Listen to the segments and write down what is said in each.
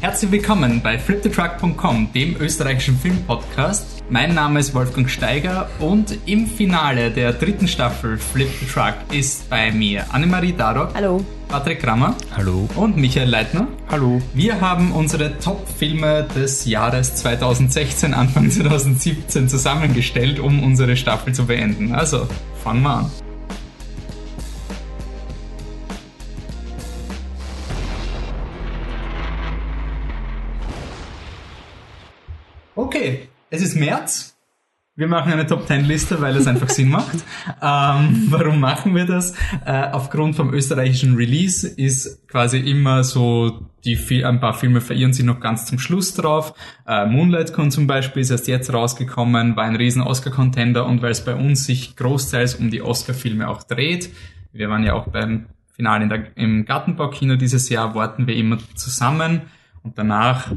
Herzlich willkommen bei fliptetruck.com, dem österreichischen Filmpodcast. Mein Name ist Wolfgang Steiger und im Finale der dritten Staffel Flip the Truck ist bei mir Annemarie Darok. Hallo. Patrick Krammer. Hallo. Und Michael Leitner. Hallo. Wir haben unsere Top-Filme des Jahres 2016, Anfang 2017 zusammengestellt, um unsere Staffel zu beenden. Also, fangen wir an. Es ist März. Wir machen eine Top 10 Liste, weil es einfach Sinn macht. Ähm, warum machen wir das? Äh, aufgrund vom österreichischen Release ist quasi immer so, die ein paar Filme verirren sich noch ganz zum Schluss drauf. Äh, Moonlight Con zum Beispiel ist erst jetzt rausgekommen, war ein riesen Oscar-Contender und weil es bei uns sich großteils um die Oscar-Filme auch dreht, wir waren ja auch beim Finale der, im Gartenbaukino dieses Jahr, warten wir immer zusammen und danach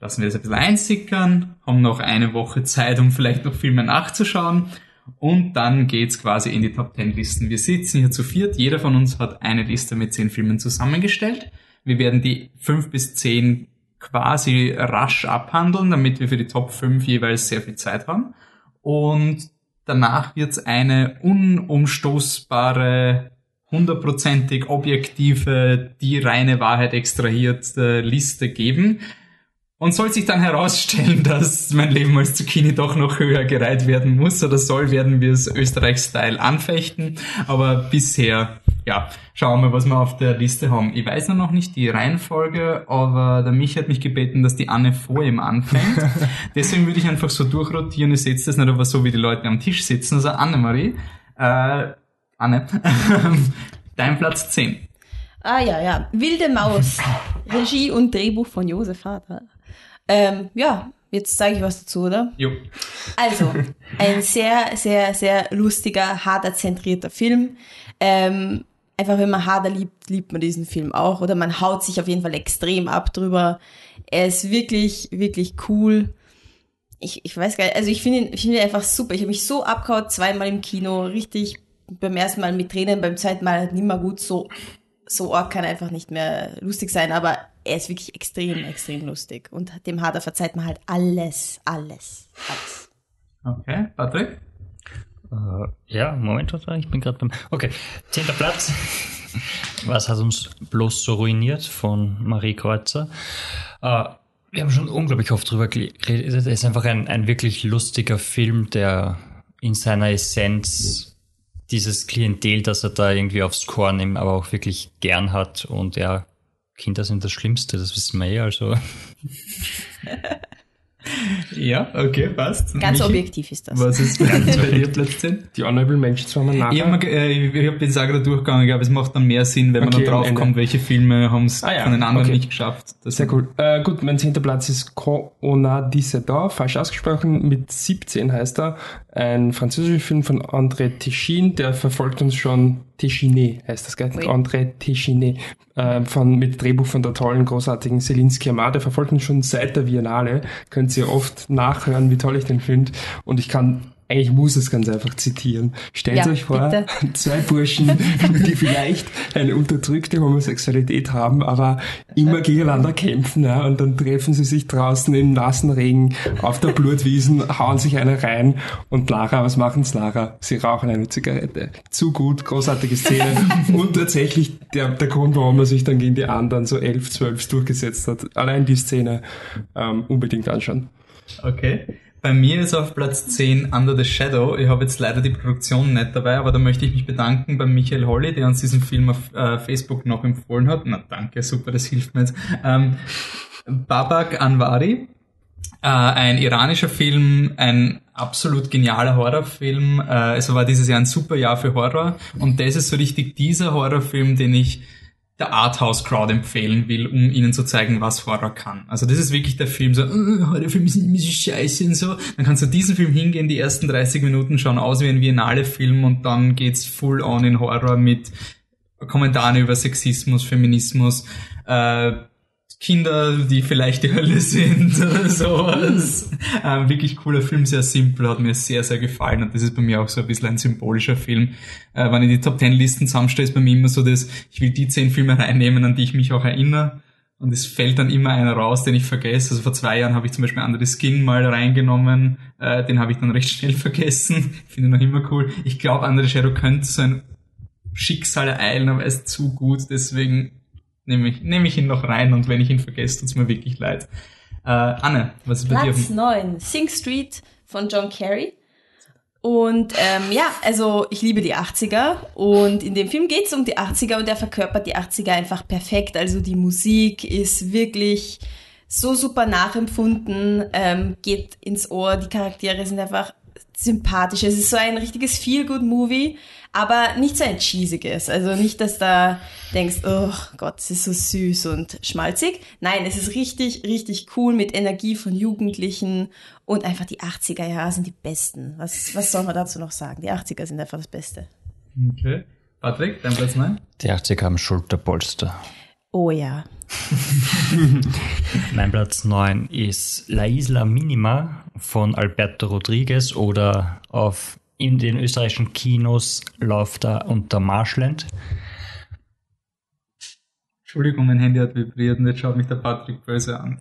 lassen wir das ein bisschen einsickern, haben noch eine Woche Zeit, um vielleicht noch Filme nachzuschauen. Und dann geht's quasi in die Top 10 Listen. Wir sitzen hier zu viert. Jeder von uns hat eine Liste mit zehn Filmen zusammengestellt. Wir werden die fünf bis zehn quasi rasch abhandeln, damit wir für die Top 5 jeweils sehr viel Zeit haben. Und danach wird's eine unumstoßbare, hundertprozentig objektive, die reine Wahrheit extrahierte Liste geben und soll sich dann herausstellen, dass mein Leben als Zucchini doch noch höher gereiht werden muss oder soll, werden wir es Österreich-Style anfechten. Aber bisher, ja, schauen wir, was wir auf der Liste haben. Ich weiß noch nicht die Reihenfolge, aber der Mich hat mich gebeten, dass die Anne vor ihm anfängt. Deswegen würde ich einfach so durchrotieren. Ich setze das nicht aber so, wie die Leute am Tisch sitzen. Also Annemarie, äh, Anne, dein Platz 10. Ah ja, ja. Wilde Maus. Regie und Drehbuch von Josef Vater. Ähm, ja, jetzt sage ich was dazu, oder? Jo. Also, ein sehr, sehr, sehr lustiger, hader-zentrierter Film. Ähm, einfach, wenn man Hader liebt, liebt man diesen Film auch. Oder man haut sich auf jeden Fall extrem ab drüber. Er ist wirklich, wirklich cool. Ich, ich weiß gar nicht, also ich finde ihn, ich finde ihn einfach super. Ich habe mich so abgehaut, zweimal im Kino, richtig beim ersten Mal mit Tränen, beim zweiten Mal halt nicht mehr gut. So, so arg kann einfach nicht mehr lustig sein, aber er ist wirklich extrem, extrem lustig. Und dem Hader verzeiht man halt alles, alles, alles. Okay, Patrick? Uh, ja, Moment, ich bin gerade beim. Okay, zehnter Platz. Was hat uns bloß so ruiniert von Marie Kreuzer? Uh, wir haben schon unglaublich oft drüber geredet. Es ist einfach ein, ein wirklich lustiger Film, der in seiner Essenz dieses Klientel, das er da irgendwie aufs Korn nimmt, aber auch wirklich gern hat und ja, Kinder sind das Schlimmste, das wissen wir eh, also. ja, okay, passt. Ganz Michi, objektiv ist das. Was ist bei dir 10? Die Honorable Mentions waren nachher. Ich habe äh, hab den Sager durchgegangen, ich glaube, es macht dann mehr Sinn, wenn okay, man dann draufkommt, welche Filme haben es ah, ja, von den anderen okay. nicht geschafft. Das Sehr cool. Äh, gut, mein zehnter Platz ist Quand on a Dissedor, falsch ausgesprochen, mit 17 heißt er. Ein französischer Film von André Techin, der verfolgt uns schon Téchiné heißt das, gell? Oui. André Téchiné, äh, von, mit Drehbuch von der tollen, großartigen Céline Sciamma, der verfolgt uns schon seit der Biennale. Könnt ihr oft nachhören, wie toll ich den finde. Und ich kann eigentlich muss es ganz einfach zitieren. Stellt ja, euch vor, bitte. zwei Burschen, die vielleicht eine unterdrückte Homosexualität haben, aber immer gegeneinander kämpfen, ja, und dann treffen sie sich draußen im nassen Regen auf der Blutwiesen, hauen sich eine rein und Lara, was machen's Lara? Sie rauchen eine Zigarette. Zu gut, großartige Szene. und tatsächlich der, der Grund, warum er sich dann gegen die anderen so elf, zwölf durchgesetzt hat. Allein die Szene ähm, unbedingt anschauen. Okay. Bei mir ist auf Platz 10 Under the Shadow. Ich habe jetzt leider die Produktion nicht dabei, aber da möchte ich mich bedanken bei Michael Holly, der uns diesen Film auf äh, Facebook noch empfohlen hat. Na danke, super, das hilft mir jetzt. Ähm, Babak Anwari, äh, ein iranischer Film, ein absolut genialer Horrorfilm. Äh, es war dieses Jahr ein super Jahr für Horror und das ist so richtig dieser Horrorfilm, den ich der Arthouse-Crowd empfehlen will, um ihnen zu zeigen, was Horror kann. Also das ist wirklich der Film, so, oh, Horrorfilme sind immer so scheiße und so. Dann kannst du diesen Film hingehen, die ersten 30 Minuten schauen aus wie ein Biennale-Film und dann geht's full on in Horror mit Kommentaren über Sexismus, Feminismus, äh, Kinder, die vielleicht die Hölle sind oder sowas. ähm, wirklich cooler Film, sehr simpel, hat mir sehr, sehr gefallen und das ist bei mir auch so ein bisschen ein symbolischer Film. Äh, wenn ich die Top Ten Listen zusammenstelle, ist bei mir immer so, dass ich will die zehn Filme reinnehmen, an die ich mich auch erinnere. Und es fällt dann immer einer raus, den ich vergesse. Also vor zwei Jahren habe ich zum Beispiel andere Skin mal reingenommen. Äh, den habe ich dann recht schnell vergessen. Finde noch immer cool. Ich glaube, andere Shadow könnte so ein Schicksal ereilen, aber er ist zu gut. Deswegen nehme ich, nehme ich ihn noch rein. Und wenn ich ihn vergesse, tut's mir wirklich leid. Äh, Anne, was ist bei dir? Platz dem- 9, Sing Street von John Kerry. Und ähm, ja, also ich liebe die 80er und in dem Film geht es um die 80er und er verkörpert die 80er einfach perfekt. Also die Musik ist wirklich so super nachempfunden, ähm, geht ins Ohr, die Charaktere sind einfach sympathisch. Es ist so ein richtiges Feel-Good-Movie, aber nicht so ein cheesiges. Also nicht, dass da denkst, oh Gott, es ist so süß und schmalzig. Nein, es ist richtig, richtig cool mit Energie von Jugendlichen und einfach die 80er Jahre sind die besten. Was, was soll man dazu noch sagen? Die 80er sind einfach das Beste. Okay. Patrick, dein Platz 9? Die 80er haben Schulterpolster. Oh ja. Mein Platz 9 ist La Isla Minima von Alberto Rodriguez oder auf in den österreichischen Kinos läuft er unter Marshland. Entschuldigung, mein Handy hat vibriert und jetzt schaut mich der Patrick böse an.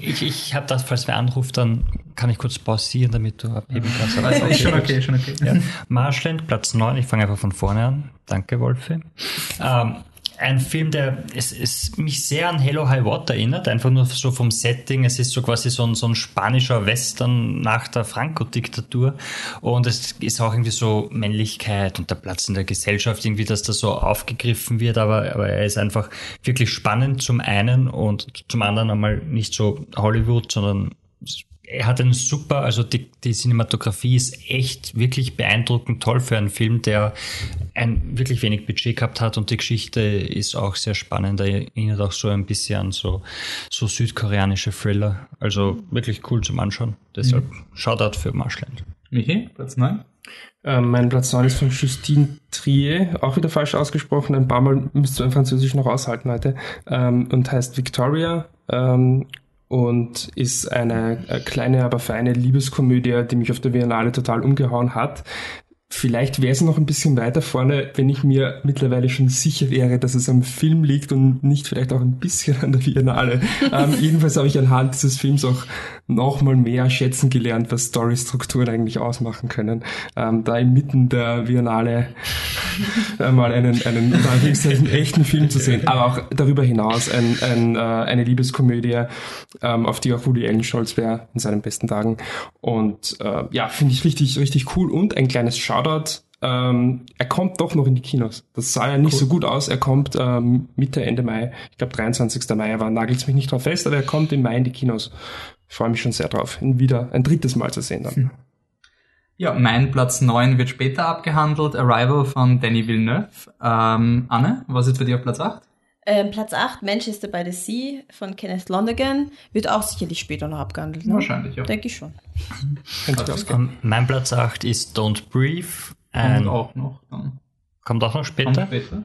Ich, ich habe das, falls wer anruft, dann kann ich kurz pausieren, damit du abheben kannst. Aber Also, ist schon okay, schon okay. Ja. Marshland, Platz 9, ich fange einfach von vorne an. Danke, Wolfi. Ähm, ein Film, der es, es mich sehr an Hello High Water erinnert, einfach nur so vom Setting. Es ist so quasi so ein, so ein spanischer Western nach der Franco-Diktatur. Und es ist auch irgendwie so Männlichkeit und der Platz in der Gesellschaft, irgendwie, dass das so aufgegriffen wird. Aber, aber er ist einfach wirklich spannend zum einen und zum anderen einmal nicht so Hollywood, sondern er hat einen super, also die, die Cinematografie ist echt wirklich beeindruckend toll für einen Film, der ein wirklich wenig Budget gehabt hat und die Geschichte ist auch sehr spannend. Er erinnert auch so ein bisschen an so, so südkoreanische Thriller. Also wirklich cool zum Anschauen. Deshalb Shoutout für Marshland. Michi, Platz 9? Ähm, mein Platz 9 ist von Justine Trier, auch wieder falsch ausgesprochen. Ein paar Mal müsst ihr im Französisch noch aushalten heute. Ähm, und heißt Victoria. Ähm, und ist eine äh, kleine, aber feine Liebeskomödie, die mich auf der Biennale total umgehauen hat. Vielleicht wäre es noch ein bisschen weiter vorne, wenn ich mir mittlerweile schon sicher wäre, dass es am Film liegt und nicht vielleicht auch ein bisschen an der Biennale. ähm, jedenfalls habe ich anhand dieses Films auch nochmal mehr schätzen gelernt, was Storystrukturen eigentlich ausmachen können. Ähm, da inmitten der Biennale mal einen, einen, in Anführungszeichen, echten Film zu sehen, aber auch darüber hinaus ein, ein, äh, eine Liebeskomödie, ähm, auf die auch Woody Allen stolz wäre in seinen besten Tagen. Und äh, ja, finde ich richtig, richtig cool und ein kleines Shoutout. Ähm, er kommt doch noch in die Kinos. Das sah ja nicht so gut aus. Er kommt ähm, Mitte, Ende Mai. Ich glaube 23. Mai, aber nagelt's mich nicht drauf fest, aber er kommt im Mai in die Kinos. Ich freue mich schon sehr drauf, ihn wieder ein drittes Mal zu sehen dann. Ja, mein Platz 9 wird später abgehandelt. Arrival von Danny Villeneuve. Ähm, Anne, was ist für dich auf Platz 8? Ähm, Platz 8, Manchester by the Sea von Kenneth Lonergan, wird auch sicherlich später noch abgehandelt. Ne? Wahrscheinlich, ja. Denke ich schon. Ähm, mein Platz 8 ist Don't Breathe. Ein, auch noch dann. kommt auch noch später. später.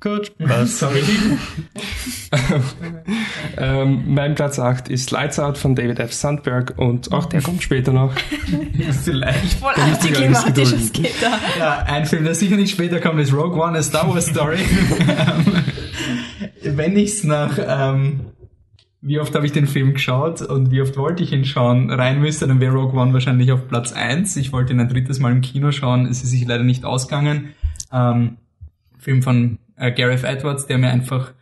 Gut. Was? Sorry. Ähm, mein Platz 8 ist Lights Out von David F. Sandberg und auch der kommt später noch. Vielleicht. Voll müsst ihr gar nicht antiklimatisches gedulden. geht da. Ja, ein Film, der sicher nicht später kommt, ist Rogue One, a Star Wars Story. Ähm, Wenn ich's nach, ähm, wie oft habe ich den Film geschaut und wie oft wollte ich ihn schauen, rein müsste, dann wäre Rogue One wahrscheinlich auf Platz 1. Ich wollte ihn ein drittes Mal im Kino schauen, es ist sich leider nicht ausgegangen. Ähm, Film von äh, Gareth Edwards, der mir einfach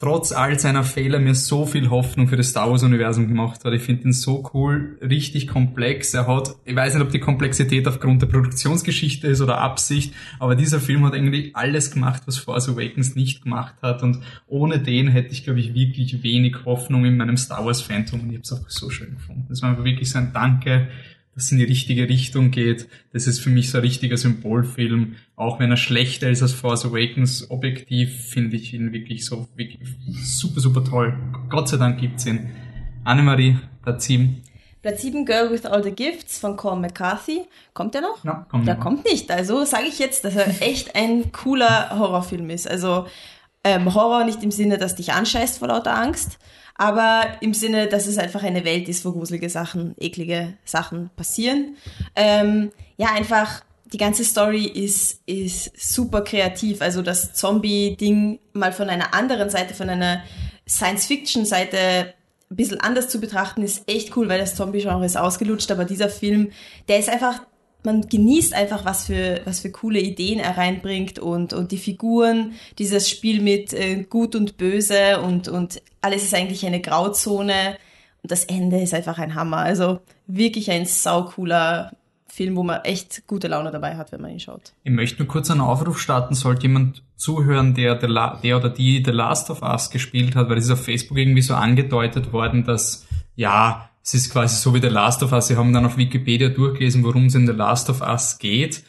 trotz all seiner Fehler mir so viel Hoffnung für das Star Wars Universum gemacht hat. Ich finde ihn so cool, richtig komplex. Er hat, ich weiß nicht, ob die Komplexität aufgrund der Produktionsgeschichte ist oder Absicht, aber dieser Film hat eigentlich alles gemacht, was Force Awakens nicht gemacht hat und ohne den hätte ich, glaube ich, wirklich wenig Hoffnung in meinem Star Wars Phantom und ich habe es auch so schön gefunden. Das war einfach wirklich so ein Danke, dass es in die richtige Richtung geht. Das ist für mich so ein richtiger Symbolfilm. Auch wenn er schlechter ist als Force Awakens, objektiv finde ich ihn wirklich so wirklich super, super toll. Gott sei Dank gibt's ihn. Annemarie, Platz 7. Platz 7, Girl with All the Gifts von Colin McCarthy. Kommt der noch? Ja, kommt der noch. kommt nicht. Also sage ich jetzt, dass er echt ein cooler Horrorfilm ist. Also ähm, Horror nicht im Sinne, dass dich anscheißt vor lauter Angst, aber im Sinne, dass es einfach eine Welt ist, wo gruselige Sachen, eklige Sachen passieren. Ähm, ja, einfach die ganze Story ist, ist super kreativ. Also das Zombie-Ding mal von einer anderen Seite, von einer Science-Fiction-Seite ein bisschen anders zu betrachten, ist echt cool, weil das Zombie-Genre ist ausgelutscht, aber dieser Film, der ist einfach, man genießt einfach, was für, was für coole Ideen er reinbringt und, und die Figuren, dieses Spiel mit äh, Gut und Böse und, und alles ist eigentlich eine Grauzone und das Ende ist einfach ein Hammer. Also wirklich ein saucooler Film, wo man echt gute Laune dabei hat, wenn man ihn schaut. Ich möchte nur kurz einen Aufruf starten, sollte jemand zuhören, der, der, der oder die The Last of Us gespielt hat, weil es ist auf Facebook irgendwie so angedeutet worden, dass ja, es ist quasi so wie The Last of Us. Sie haben dann auf Wikipedia durchgelesen, worum es in The Last of Us geht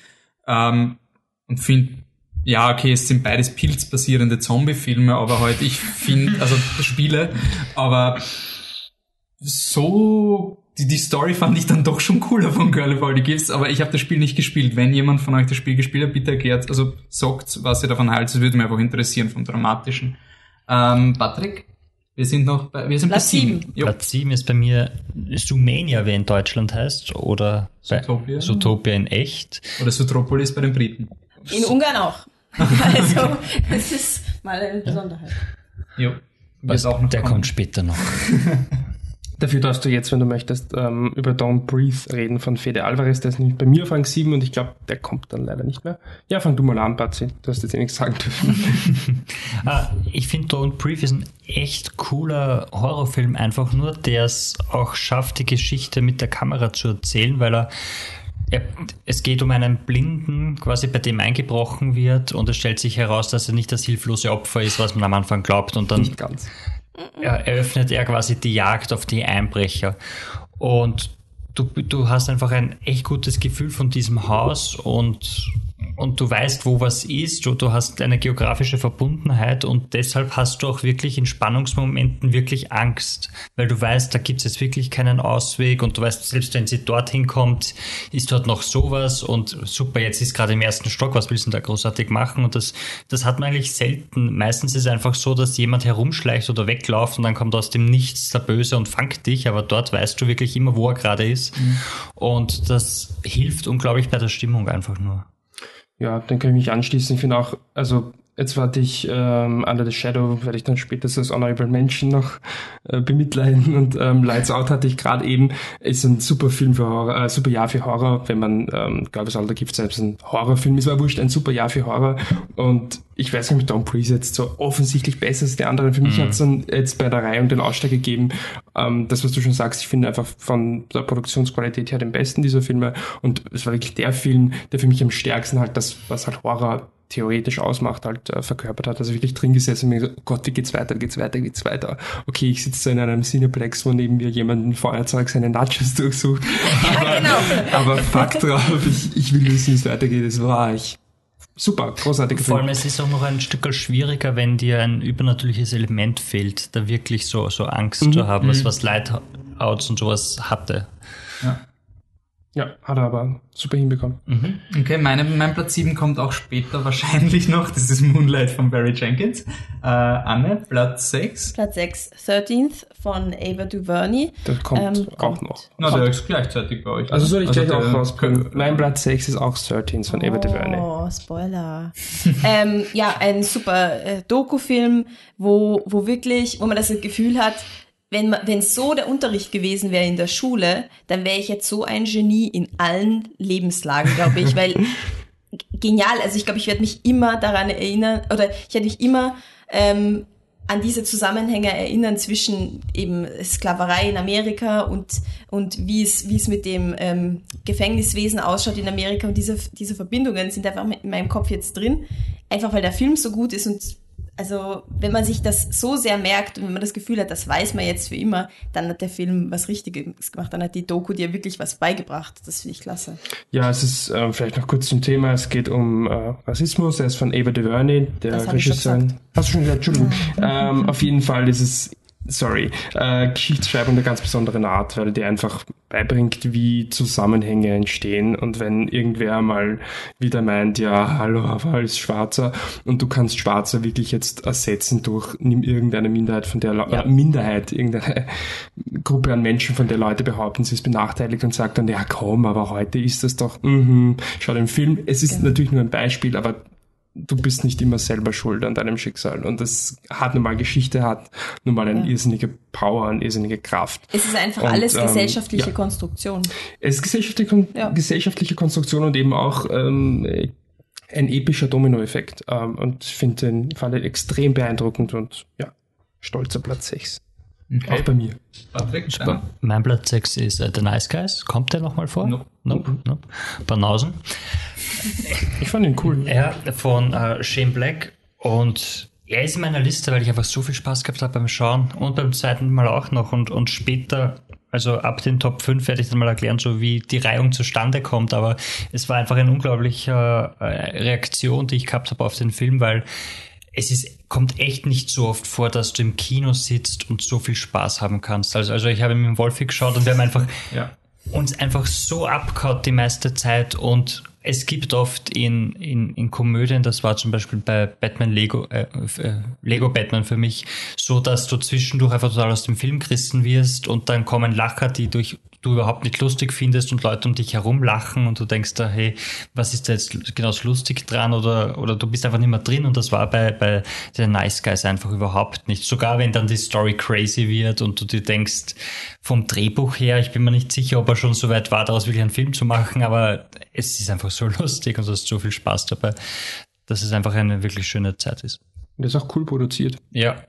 ähm, und finden ja, okay, es sind beides pilzbasierende Zombie-Filme, aber halt, ich finde, also Spiele, aber so die, die Story fand ich dann doch schon cooler von Girl of All the Gifts, aber ich habe das Spiel nicht gespielt. Wenn jemand von euch das Spiel gespielt hat, bitte erklärt, also sagt, was ihr davon haltet. Das würde mich einfach interessieren vom Dramatischen. Ähm, Patrick? Wir sind noch bei, wir sind Platz bei sieben. sieben. Jo. Platz 7 ist bei mir Sumania, wie in Deutschland heißt, oder Zootopia. Zootopia in echt. Oder Sutropolis bei den Briten. In Ungarn auch. also, es ist mal eine Besonderheit. Jo. Was, auch noch der kommen. kommt später noch. Dafür darfst du jetzt, wenn du möchtest, ähm, über Don't Breathe reden von Fede Alvarez. Der ist nämlich bei mir auf Rang 7 und ich glaube, der kommt dann leider nicht mehr. Ja, fang du mal an, Patsy. Du hast jetzt eh nichts sagen dürfen. Ah, ich finde Don't Breathe ist ein echt cooler Horrorfilm, einfach nur, der es auch schafft, die Geschichte mit der Kamera zu erzählen, weil er, er es geht um einen Blinden, quasi bei dem eingebrochen wird und es stellt sich heraus, dass er nicht das hilflose Opfer ist, was man am Anfang glaubt und dann nicht ganz. ja, eröffnet er quasi die Jagd auf die Einbrecher. Und du, du hast einfach ein echt gutes Gefühl von diesem Haus und, und du weißt, wo was ist und du hast eine geografische Verbundenheit und deshalb hast du auch wirklich in Spannungsmomenten wirklich Angst, weil du weißt, da gibt es jetzt wirklich keinen Ausweg und du weißt, selbst wenn sie dorthin kommt, ist dort noch sowas und super, jetzt ist gerade im ersten Stock, was willst du denn da großartig machen? Und das, das hat man eigentlich selten. Meistens ist es einfach so, dass jemand herumschleicht oder wegläuft und dann kommt aus dem Nichts der Böse und fangt dich, aber dort weißt du wirklich immer, wo er gerade ist. Und das hilft unglaublich bei der Stimmung einfach nur. Ja, dann kann ich mich anschließen. Ich finde auch, also jetzt warte ich ähm, Under the Shadow, werde ich dann später als Honorable Mention noch äh, bemitleiden. Und ähm, Lights Out hatte ich gerade eben, ist ein super Film für Horror, äh, super Jahr für Horror, wenn man, ähm, glaube es da gibt selbst ein Horrorfilm, ist. Aber wurscht, ein super Jahr für Horror. Und ich weiß nicht, ob Tom Breeze jetzt so offensichtlich besser als die anderen. Für mich hat es dann jetzt bei der Reihe und den Ausschlag gegeben, ähm, das, was du schon sagst, ich finde einfach von der Produktionsqualität her den besten dieser Filme. Und es war wirklich der Film, der für mich am stärksten halt das, was halt Horror theoretisch ausmacht, halt äh, verkörpert hat. Also wirklich drin gesessen und mir gesagt, oh Gott, wie geht's weiter, wie geht's weiter, wie geht's weiter. Okay, ich sitze in einem Cineplex, wo neben mir jemand ein Feuerzeug seine Nachos durchsucht. Aber, genau. aber fuck drauf, ich, ich will wissen, wie es weitergeht. Es war ich. Super, großartiger Vor allem, es ist auch noch ein Stück schwieriger, wenn dir ein übernatürliches Element fehlt, da wirklich so, so Angst zu haben, was, was Lightouts und sowas hatte. Ja, hat er aber super hinbekommen. Okay, meine, mein Platz 7 kommt auch später wahrscheinlich noch. Das ist Moonlight von Barry Jenkins. Äh, Anne, Platz 6. Platz 6, 13th von Ava DuVernay. Das kommt Ähm, auch kommt. noch. Na, der ist gleichzeitig bei euch. Also soll ich gleich der- auch rausbringen. Mein Platz 6 ist auch 13 von Ava DuVernay. Oh, Spoiler. ähm, ja, ein super äh, Doku-Film, wo, wo wirklich, wo man das Gefühl hat, wenn wenn so der Unterricht gewesen wäre in der Schule, dann wäre ich jetzt so ein Genie in allen Lebenslagen, glaube ich, weil genial, also ich glaube, ich werde mich immer daran erinnern, oder ich werde mich immer ähm, an diese Zusammenhänge erinnern zwischen eben Sklaverei in Amerika und, und wie, es, wie es mit dem ähm, Gefängniswesen ausschaut in Amerika. Und diese, diese Verbindungen sind einfach in meinem Kopf jetzt drin. Einfach weil der Film so gut ist und also wenn man sich das so sehr merkt und wenn man das Gefühl hat, das weiß man jetzt für immer, dann hat der Film was Richtiges gemacht. Dann hat die Doku dir wirklich was beigebracht. Das finde ich klasse. Ja, es ist ähm, vielleicht noch kurz zum Thema. Es geht um äh, Rassismus. Er ist von Ava DuVernay, der gesagt. Hast du schon gesagt? Entschuldigung. ähm, auf jeden Fall ist es, sorry, äh, Geschichtsschreibung der ganz besonderen Art, weil die einfach beibringt, wie Zusammenhänge entstehen. Und wenn irgendwer mal wieder meint, ja, hallo, aber als Schwarzer und du kannst Schwarzer wirklich jetzt ersetzen durch, nimm irgendeine Minderheit, von der, Le Ja. äh, Minderheit, irgendeine Gruppe an Menschen, von der Leute behaupten, sie ist benachteiligt und sagt dann, ja komm, aber heute ist das doch, mhm, schau den Film. Es ist Genau. natürlich nur ein Beispiel, aber du bist nicht immer selber schuld an deinem Schicksal. Und das hat nun mal Geschichte, hat nun mal eine Ja. irrsinnige Power, eine irrsinnige Kraft. Es ist einfach Und, alles ähm, gesellschaftliche ja. Konstruktion. Es ist gesellschaftliche, Ja. gesellschaftliche Konstruktion und eben auch ähm, ein epischer Dominoeffekt. Ähm, und ich finde den Fall extrem beeindruckend und ja, stolzer Platz 6. Auch Okay. bei mir. Patrick? Mein Platz 6 ist äh, The Nice Guys. Kommt der nochmal vor? Nope. Nope. nope. Banausen. Ich fand ihn cool. Ja, von äh, Shane Black. Und er ist in meiner Liste, weil ich einfach so viel Spaß gehabt habe beim Schauen und beim zweiten Mal auch noch. Und, und später, also ab den Top 5 werde ich dann mal erklären, so wie die Reihung zustande kommt. Aber es war einfach eine unglaubliche äh, Reaktion, die ich gehabt habe auf den Film, weil es ist, kommt echt nicht so oft vor, dass du im Kino sitzt und so viel Spaß haben kannst. Also, also ich habe mit dem Wolfi geschaut und wir haben einfach Ja. uns einfach so abgehaut die meiste Zeit und es gibt oft in, in, in Komödien, das war zum Beispiel bei Batman Lego, äh, äh, Lego Batman für mich, so dass du zwischendurch einfach total aus dem Film gerissen wirst und dann kommen Lacher, die durch, du überhaupt nicht lustig findest und Leute um dich herum lachen und du denkst da, hey, was ist da jetzt genau so lustig dran oder, oder du bist einfach nicht mehr drin und das war bei, bei den Nice Guys einfach überhaupt nicht. Sogar wenn dann die Story crazy wird und du dir denkst, vom Drehbuch her, ich bin mir nicht sicher, ob er schon so weit war, daraus wirklich einen Film zu machen, aber es ist einfach so lustig und du hast so viel Spaß dabei, dass es einfach eine wirklich schöne Zeit ist. Und das ist auch cool produziert. Ja.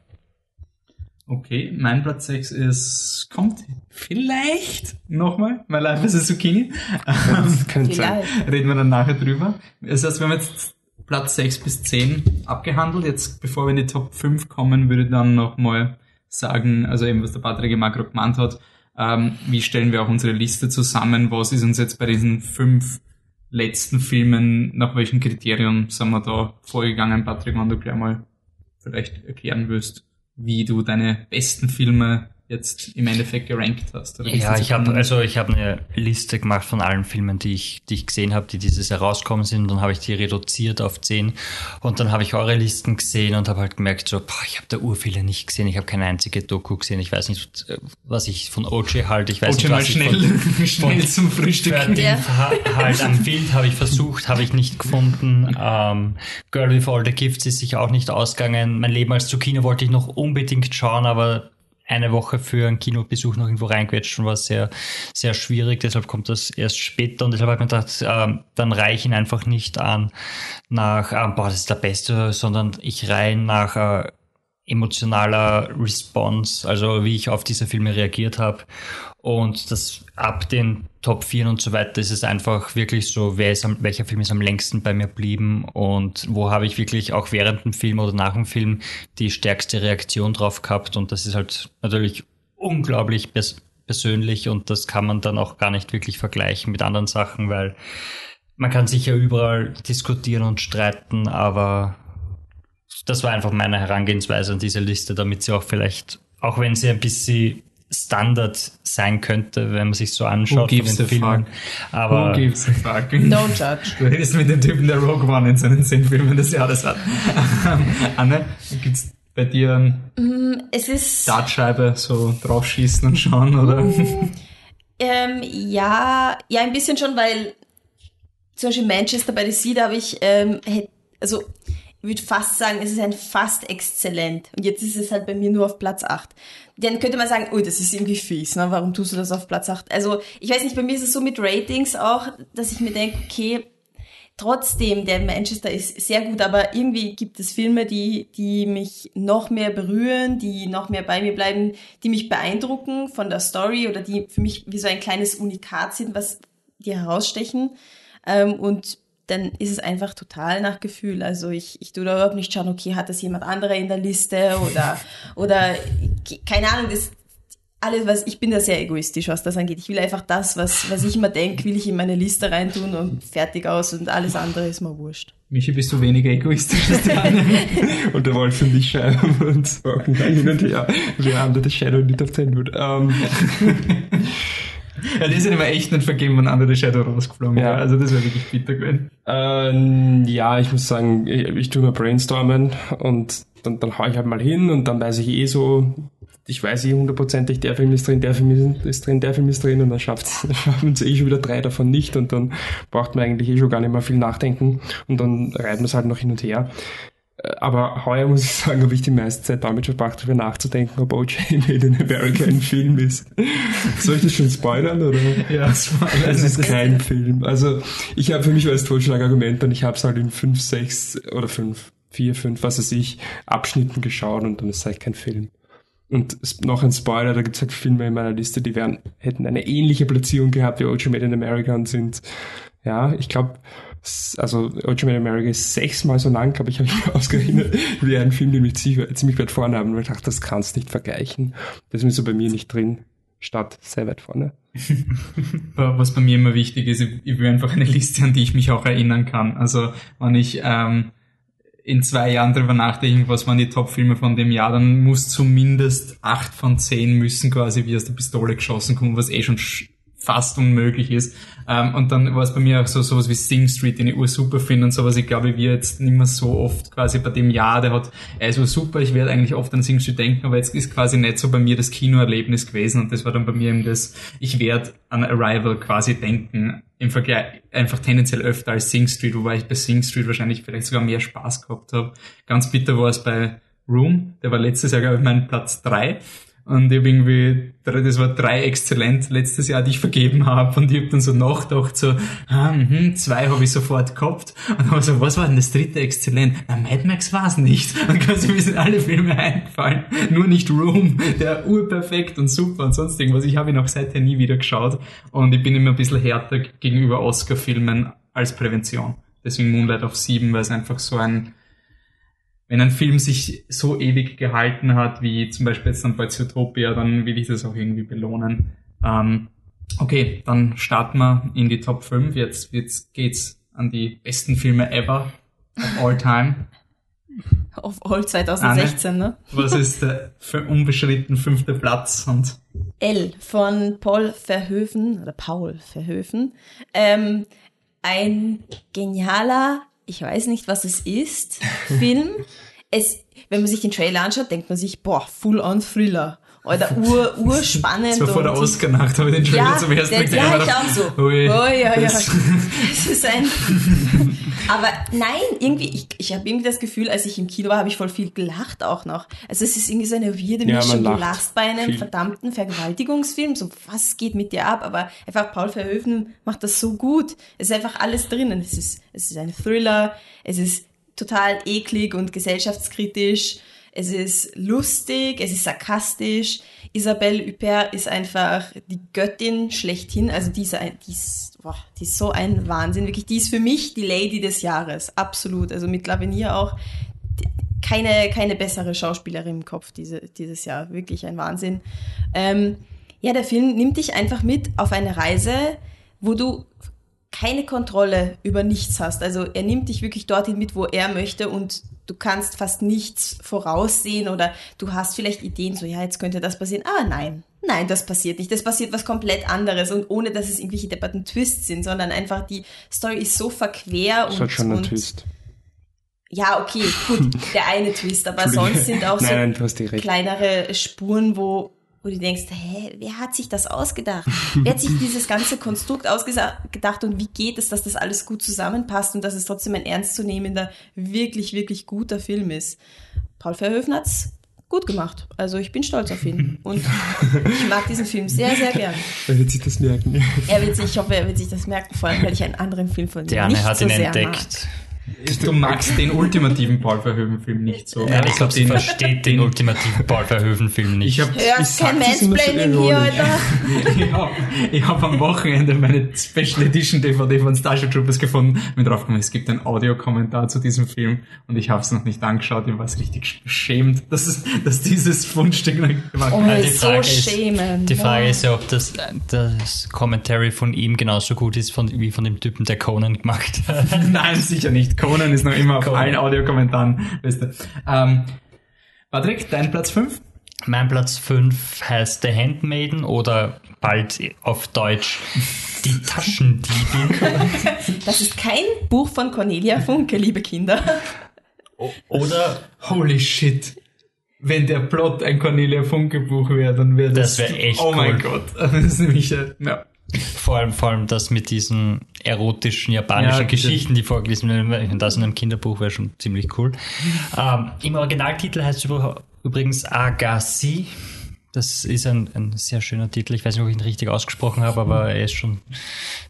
Okay, mein Platz 6 ist, kommt vielleicht nochmal, My Life is a Zucchini. Das könnte sein. Reden wir dann nachher drüber. Das heißt, wir haben jetzt Platz 6 bis 10 abgehandelt. Jetzt, bevor wir in die Top 5 kommen, würde ich dann nochmal sagen, also eben, was der Patrick im Makro gemeint hat, ähm, wie stellen wir auch unsere Liste zusammen? Was ist uns jetzt bei diesen fünf letzten Filmen, nach welchen Kriterien sind wir da vorgegangen? Patrick, wenn du gleich mal vielleicht erklären willst, wie du deine besten Filme jetzt im Endeffekt gerankt hast. Ja, ich habe also ich habe eine Liste gemacht von allen Filmen, die ich, die ich gesehen habe, die dieses Jahr rausgekommen sind. Dann habe ich die reduziert auf 10 und dann habe ich eure Listen gesehen und habe halt gemerkt, so, boah, ich habe da ur viele nicht gesehen. Ich habe keine einzige Doku gesehen. Ich weiß nicht, äh, was ich von OJ halte. Ich weiß Okay, nicht, mal was ich schnell, von, schnell zum Frühstück. Ja. ha- halt am Bild habe ich versucht, habe ich nicht gefunden. Ähm, Girl with All the Gifts ist sich auch nicht ausgegangen. Mein Leben als Zucchini wollte ich noch unbedingt schauen, aber eine Woche für einen Kinobesuch noch irgendwo reinquetscht und war sehr, sehr schwierig. Deshalb kommt das erst später und deshalb habe ich mir gedacht, ähm, dann reihe ich ihn einfach nicht an nach, ähm, boah, das ist der Beste, sondern ich reihe ihn nach äh, emotionaler Response, also wie ich auf diese Filme reagiert habe. Und das ab den Top 4 und so weiter ist es einfach wirklich so, wer ist am, welcher Film ist am längsten bei mir blieben und wo habe ich wirklich auch während dem Film oder nach dem Film die stärkste Reaktion drauf gehabt. Und das ist halt natürlich unglaublich pers persönlich und das kann man dann auch gar nicht wirklich vergleichen mit anderen Sachen, weil man kann sicher überall diskutieren und streiten, aber das war einfach meine Herangehensweise an diese Liste, damit sie auch vielleicht, auch wenn sie ein bisschen Standard sein könnte, wenn man sich so anschaut Who gives von a den Filmen. fuck? Aber Who gives a fuck? Don't judge. Du redest mit dem Typen, der Rogue One in seinen zehn Filmen des Jahres hat. Anne, gibt's bei dir eine Es ist. Dartscheibe so draufschießen und schauen, oder? Ähm, ja, ja, ein bisschen schon, weil zum Beispiel Manchester by the Sea, da habe ich, ähm, also ich würde fast sagen, es ist ein fast exzellent. Und jetzt ist es halt bei mir nur auf Platz 8. Dann könnte man sagen, ui, das ist irgendwie fies, ne? Warum tust du das auf Platz 8? Also, ich weiß nicht, bei mir ist es so mit Ratings auch, dass ich mir denke, okay, trotzdem, der Manchester ist sehr gut, aber irgendwie gibt es Filme, die, die mich noch mehr berühren, die noch mehr bei mir bleiben, die mich beeindrucken von der Story oder die für mich wie so ein kleines Unikat sind, was die herausstechen. Ähm, und dann ist es einfach total nach Gefühl. Also ich, ich tue da überhaupt nicht schauen, okay, hat das jemand anderer in der Liste oder, oder keine Ahnung, das, alles, was, ich bin da sehr egoistisch, was das angeht. Ich will einfach das, was, was ich immer denke, will ich in meine Liste reintun und fertig aus und alles andere ist mir wurscht. Michi, bist du weniger egoistisch als die Anne? Und der Wolf und ich schreiben uns hin und her, wer under the shadow nicht auf 10 wird. Ähm, ja, die sind immer echt nicht vergeben, wenn andere Shadow rausgeflogen Ja. wäre. Also das wäre wirklich bitter gewesen. ähm, ja, ich muss sagen, ich, ich tue mal brainstormen und dann, dann hau ich halt mal hin und dann weiß ich eh so, ich weiß eh hundertprozentig, der Film ist drin, der Film ist drin, der Film ist drin und dann schafft schaffen sie eh schon wieder drei davon nicht und dann braucht man eigentlich eh schon gar nicht mehr viel nachdenken und dann reiten wir es halt noch hin und her. Äh, aber heuer muss ich sagen, habe ich die meiste Zeit damit verbracht, darüber nachzudenken, ob O.J. Made in America ein Film ist. Soll ich das schon spoilern? Oder? Ja, spoilern. Es ist kein Film. Also ich habe für mich war es Totschlagargument und ich habe es halt in fünf, sechs oder fünf, vier, fünf, was weiß ich, Abschnitten geschaut und dann ist es halt kein Film. Und noch ein Spoiler, da gibt es halt Filme in meiner Liste, die wären, hätten eine ähnliche Platzierung gehabt wie O.J. Made in America und sind, ja, ich glaube, also in America ist sechsmal so lang, glaube ich, habe ich mir ausgerechnet, wie ein Film, den wir ziemlich, weit vorne haben. Und ich dachte, das kannst nicht vergleichen. Das ist so bei mir nicht drin, statt sehr weit vorne. Was bei mir immer wichtig ist, ich will einfach eine Liste, an die ich mich auch erinnern kann. Also, wenn ich, ähm, in zwei Jahren drüber nachdenken, was waren die Top-Filme von dem Jahr, dann muss zumindest acht von zehn müssen quasi wie aus der Pistole geschossen kommen, was eh schon fast unmöglich ist. Ähm, und dann war es bei mir auch so sowas wie Sing Street, den ich super finde und sowas. Ich glaube, wir jetzt nicht mehr so oft quasi bei dem Jahr, der hat, er ist super, ich werde eigentlich oft an Sing Street denken, aber jetzt ist quasi nicht so bei mir das Kinoerlebnis gewesen und das war dann bei mir eben das, ich werde an Arrival quasi denken, im Vergleich einfach tendenziell öfter als Sing Street, wobei ich bei Sing Street wahrscheinlich vielleicht sogar mehr Spaß gehabt habe. Ganz bitter war es bei Room, der war letztes Jahr, glaube ich, mein Platz drei und ich habe irgendwie, das war drei exzellent letztes Jahr, die ich vergeben habe. Und ich habe dann so nachgedacht, so, ah, mh, zwei habe ich sofort gehabt. Und dann so, was war denn das dritte exzellent? Na, Mad Max war es nicht. Und quasi mir sind alle Filme eingefallen. Nur nicht Room, der urperfekt und super und sonst irgendwas. Ich habe ihn auch seither nie wieder geschaut. Und ich bin immer ein bisschen härter gegenüber Oscar-Filmen als Prävention. Deswegen Moonlight auf sieben, weil es einfach so ein, wenn ein Film sich so ewig gehalten hat, wie zum Beispiel jetzt dann bei Zootopia, dann will ich das auch irgendwie belohnen. Ähm, okay, dann starten wir in die Top 5. Jetzt, jetzt geht's an die besten Filme ever of all time. Of all 2016, Anne, ne? Was ist der unbeschritten fünfte Platz? Und L von Paul Verhoeven, oder Paul Verhoeven. Ähm, ein genialer ich weiß nicht, was es ist, Film. es, wenn man sich den Trailer anschaut, denkt man sich, boah, Full-on-Thriller. Oder ur, urspannend. Das war vor der Oscar-Nacht, habe ich den Trailer ja, zum ersten Mal gesehen. Ja, ich auch so. Ui, oh, ja, ja. Es ist ein... Aber nein, irgendwie, ich, ich habe irgendwie das Gefühl, als ich im Kino war, habe ich voll viel gelacht auch noch. Also es ist irgendwie so eine weirde Ja, Mischung. du lachst bei einem viel. verdammten Vergewaltigungsfilm. So, was geht mit dir ab? Aber einfach Paul Verhoeven macht das so gut. Es ist einfach alles drinnen. Es ist, es ist ein Thriller. Es ist total eklig und gesellschaftskritisch. Es ist lustig, es ist sarkastisch. Isabelle Huppert ist einfach die Göttin schlechthin. Also die ist, ein, die, ist, boah, die ist so ein Wahnsinn. Wirklich, die ist für mich die Lady des Jahres. Absolut. Also mit Lavenier auch. Keine, keine bessere Schauspielerin im Kopf diese, dieses Jahr. Wirklich ein Wahnsinn. Ähm, ja, der Film nimmt dich einfach mit auf eine Reise, wo du keine Kontrolle über nichts hast. Also er nimmt dich wirklich dorthin mit, wo er möchte und du kannst fast nichts voraussehen oder du hast vielleicht Ideen, so ja, jetzt könnte das passieren. Ah, nein. Nein, das passiert nicht. Das passiert was komplett anderes und ohne, dass es irgendwelche depperten Twists sind, sondern einfach die Story ist so verquer Das und, hat schon einen und Twist. ja, okay, gut, der eine Twist, aber sonst sind auch so Nein, kleinere Spuren, wo, wo du denkst, hä, wer hat sich das ausgedacht? wer hat sich dieses ganze Konstrukt ausgedacht und wie geht es, dass das alles gut zusammenpasst und dass es trotzdem ein ernstzunehmender, wirklich, wirklich guter Film ist? Paul Verhoeven hat's gut gemacht. Also ich bin stolz auf ihn und ich mag diesen Film sehr, sehr gern. Wer wird sich das merken? Er wird sich, ich hoffe, er wird sich das merken, vor allem, weil ich einen anderen Film von ihm nicht hat so ihn sehr entdeckt. Du magst den ultimativen Paul Verhoeven-Film nicht so. Ja, ich glaube, sie den, versteht den ultimativen Paul Verhoeven-Film nicht. ich habe. Hörst Ich kein Mansplaining hier. Alter. ich hab, ich hab am Wochenende meine Special Edition DVD von Starship Troopers gefunden. Mir draufgekommen, es gibt einen Audiokommentar zu diesem Film und ich habe es noch nicht angeschaut. Ich war so richtig beschämt, dass, es, dass dieses Fundstück noch gemacht Oh, Ja, hat. die so Frage ist- schämen. Die Frage Boah. ist ja, ob das, das Commentary von ihm genauso gut ist von, wie von dem Typen, der Conan gemacht hat. Nein, sicher nicht. Conan ist noch immer auf Conan. allen Audiokommentaren. Weißt du. ähm, Patrick, dein Platz 5? Mein Platz 5 heißt The Handmaiden oder bald auf Deutsch Die Taschendiebe. Das ist kein Buch von Cornelia Funke, liebe Kinder. oder Holy shit. wenn der Plot ein Cornelia Funke Buch wäre, dann wäre das. Das wär echt Oh mein cool. Gott. Das ist nämlich, äh, ja. Vor allem, vor allem das mit diesen erotischen japanischen Ja, Geschichten, die vorgelesen werden. Das in einem Kinderbuch wäre schon ziemlich cool. Ähm, Im Originaltitel heißt es übrigens Agassi. Das ist ein, ein sehr schöner Titel. Ich weiß nicht, ob ich ihn richtig ausgesprochen habe, aber er ist schon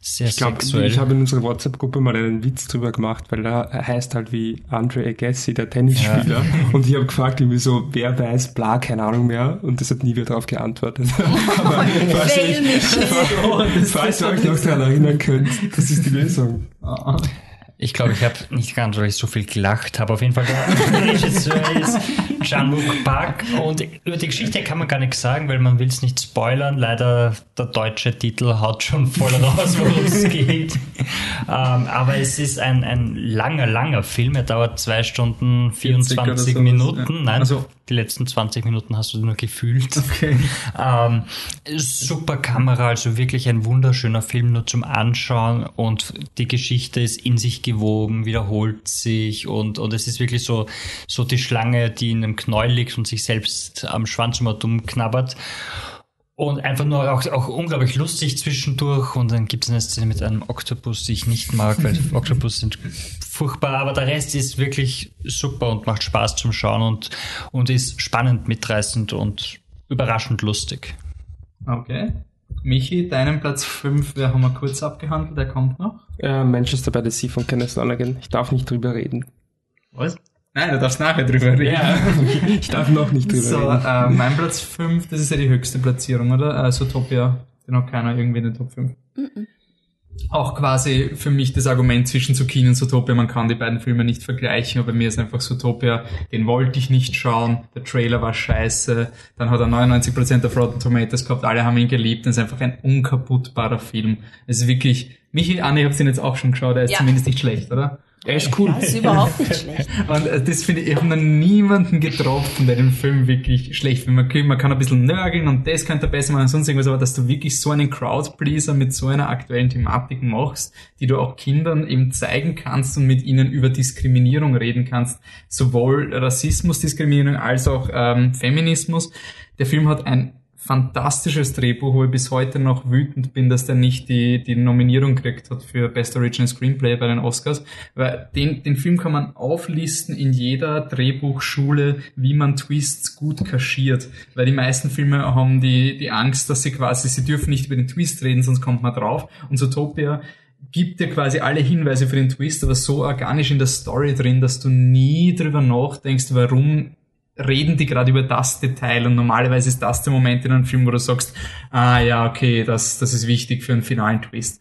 sehr Ich glaube, sexuell. ich habe in unserer WhatsApp-Gruppe mal einen Witz drüber gemacht, weil er heißt halt wie Andre Agassi, der Tennisspieler. Und ich habe gefragt, irgendwie so, wer weiß, bla, keine Ahnung mehr. Und das hat nie wieder darauf geantwortet. Aber falls ihr, euch, falls ihr euch noch daran erinnern könnt, das ist die Lösung. Ich glaube, ich habe nicht ganz, weil ich so viel gelacht habe. Auf jeden Fall, der Regisseur ist Jean-Luc Park. Und über die Geschichte kann man gar nichts sagen, weil man will es nicht spoilern. Leider, der deutsche Titel haut schon voll raus, worum es geht. Ähm, aber es ist ein, ein langer, langer Film. Er dauert zwei Stunden 40 oder 24 sowas, Minuten. ja. Nein, Also- die letzten 20 Minuten hast du nur gefühlt. Okay. Ähm, super Kamera, also wirklich ein wunderschöner Film nur zum Anschauen und die Geschichte ist in sich gewoben, wiederholt sich und, und es ist wirklich so, so die Schlange, die in einem Knäuel liegt und sich selbst am Schwanz immer dumm knabbert. Und einfach nur auch, auch unglaublich lustig zwischendurch. Und dann gibt es eine Szene mit einem Oktopus, die ich nicht mag, weil Oktopus sind furchtbar. Aber der Rest ist wirklich super und macht Spaß zum Schauen und, und ist spannend, mitreißend und überraschend lustig. Okay. Michi, deinen Platz 5, wir haben wir kurz abgehandelt, der kommt noch. Äh, Manchester by the Sea von Kenneth Lonergan. Ich darf nicht drüber reden. Was? Nein, du darfst nachher drüber reden. ich darf noch nicht drüber So, reden. äh, mein Platz 5, das ist ja die höchste Platzierung, oder? Äh, Zootopia, den hat keiner irgendwie in den Top 5. Auch quasi für mich das Argument zwischen Zucchini und Zootopia, man kann die beiden Filme nicht vergleichen, aber bei mir ist einfach Zootopia, den wollte ich nicht schauen, der Trailer war scheiße, dann hat er 99% auf Rotten Tomatoes gehabt, alle haben ihn geliebt, das ist einfach ein unkaputtbarer Film. Es ist wirklich, Michi, Anne, ihr habt ihn jetzt auch schon geschaut, er ist Ja. zumindest nicht schlecht, oder? Er ist cool. Das ist überhaupt nicht schlecht. Und äh, das finde ich, ich habe noch niemanden getroffen, der den Film wirklich schlecht findet. Man, kann- man kann ein bisschen nörgeln und das könnte er besser machen und sonst irgendwas, aber dass du wirklich so einen Crowdpleaser mit so einer aktuellen Thematik machst, die du auch Kindern eben zeigen kannst und mit ihnen über Diskriminierung reden kannst, sowohl Rassismus, Diskriminierung als auch ähm, Feminismus. Der Film hat ein fantastisches Drehbuch, wo ich bis heute noch wütend bin, dass der nicht die, die Nominierung gekriegt hat für Best Original Screenplay bei den Oscars, weil den, den Film kann man auflisten in jeder Drehbuchschule, wie man Twists gut kaschiert, weil die meisten Filme haben die, die Angst, dass sie quasi, sie dürfen nicht über den Twist reden, sonst kommt man drauf. Und Zootopia gibt dir quasi alle Hinweise für den Twist, aber so organisch in der Story drin, dass du nie drüber nachdenkst, warum reden die gerade über das Detail und normalerweise ist das der Moment in einem Film, wo du sagst, ah ja, okay, das, das ist wichtig für einen finalen Twist.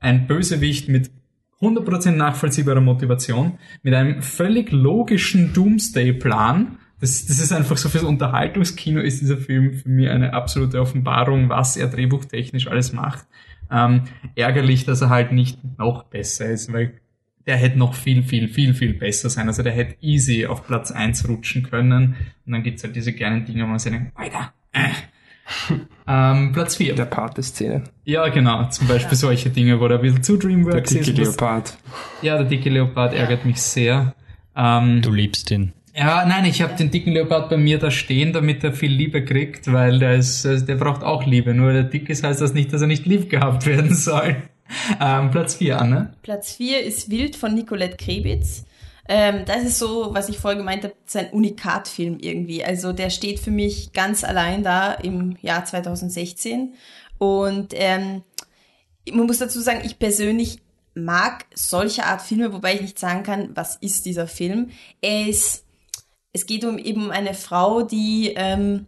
Ein Bösewicht mit 100% nachvollziehbarer Motivation, mit einem völlig logischen Doomsday-Plan, das, das ist einfach so fürs Unterhaltungskino ist dieser Film für mich eine absolute Offenbarung, was er drehbuchtechnisch alles macht. Ähm, ärgerlich, dass er halt nicht noch besser ist, weil der hätte noch viel, viel, viel, viel besser sein. Also der hätte easy auf Platz 1 rutschen können. Und dann gibt's halt diese kleinen Dinge, wo man sich denkt, Alter, äh. ähm, Platz 4. Der Pate-Szene. Ja, genau. Zum Beispiel solche Dinge, wo der ein bisschen zu Der Dreamworks dicke ist. was- Leopard. Ja, der dicke Leopard ärgert mich sehr. Ähm, Du liebst ihn. ja, nein, ich habe den dicken Leopard bei mir da stehen, damit er viel Liebe kriegt, weil der ist, äh, der braucht auch Liebe. Nur der dick ist, heißt das nicht, dass er nicht lieb gehabt werden soll. Ähm, Platz 4, Anne. Platz 4 ist Wild von Nicolette Krebitz. Ähm, das ist so, was ich vorher gemeint habe, sein Unikatfilm irgendwie. Also der steht für mich ganz allein da im Jahr 2016. Und ähm, man muss dazu sagen, ich persönlich mag solche Art Filme, wobei ich nicht sagen kann, was ist dieser Film. Er es geht um eben eine Frau, die ähm,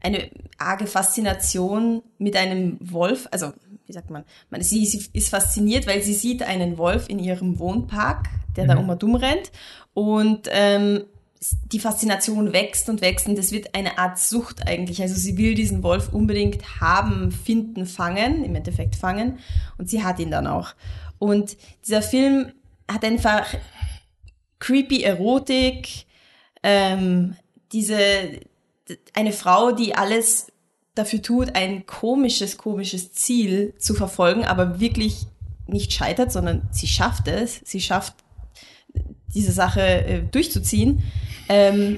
eine arge Faszination mit einem Wolf, also wie sagt man, man sie, sie ist fasziniert, weil sie sieht einen Wolf in ihrem Wohnpark, der da um und um rennt und ähm, die Faszination wächst und wächst und es wird eine Art Sucht eigentlich. Also sie will diesen Wolf unbedingt haben, finden, fangen, im Endeffekt fangen und sie hat ihn dann auch. Und dieser Film hat einfach creepy Erotik, ähm, diese eine Frau, die alles dafür tut, ein komisches, komisches Ziel zu verfolgen, aber wirklich nicht scheitert, sondern sie schafft es. Sie schafft diese Sache äh, durchzuziehen. Ähm,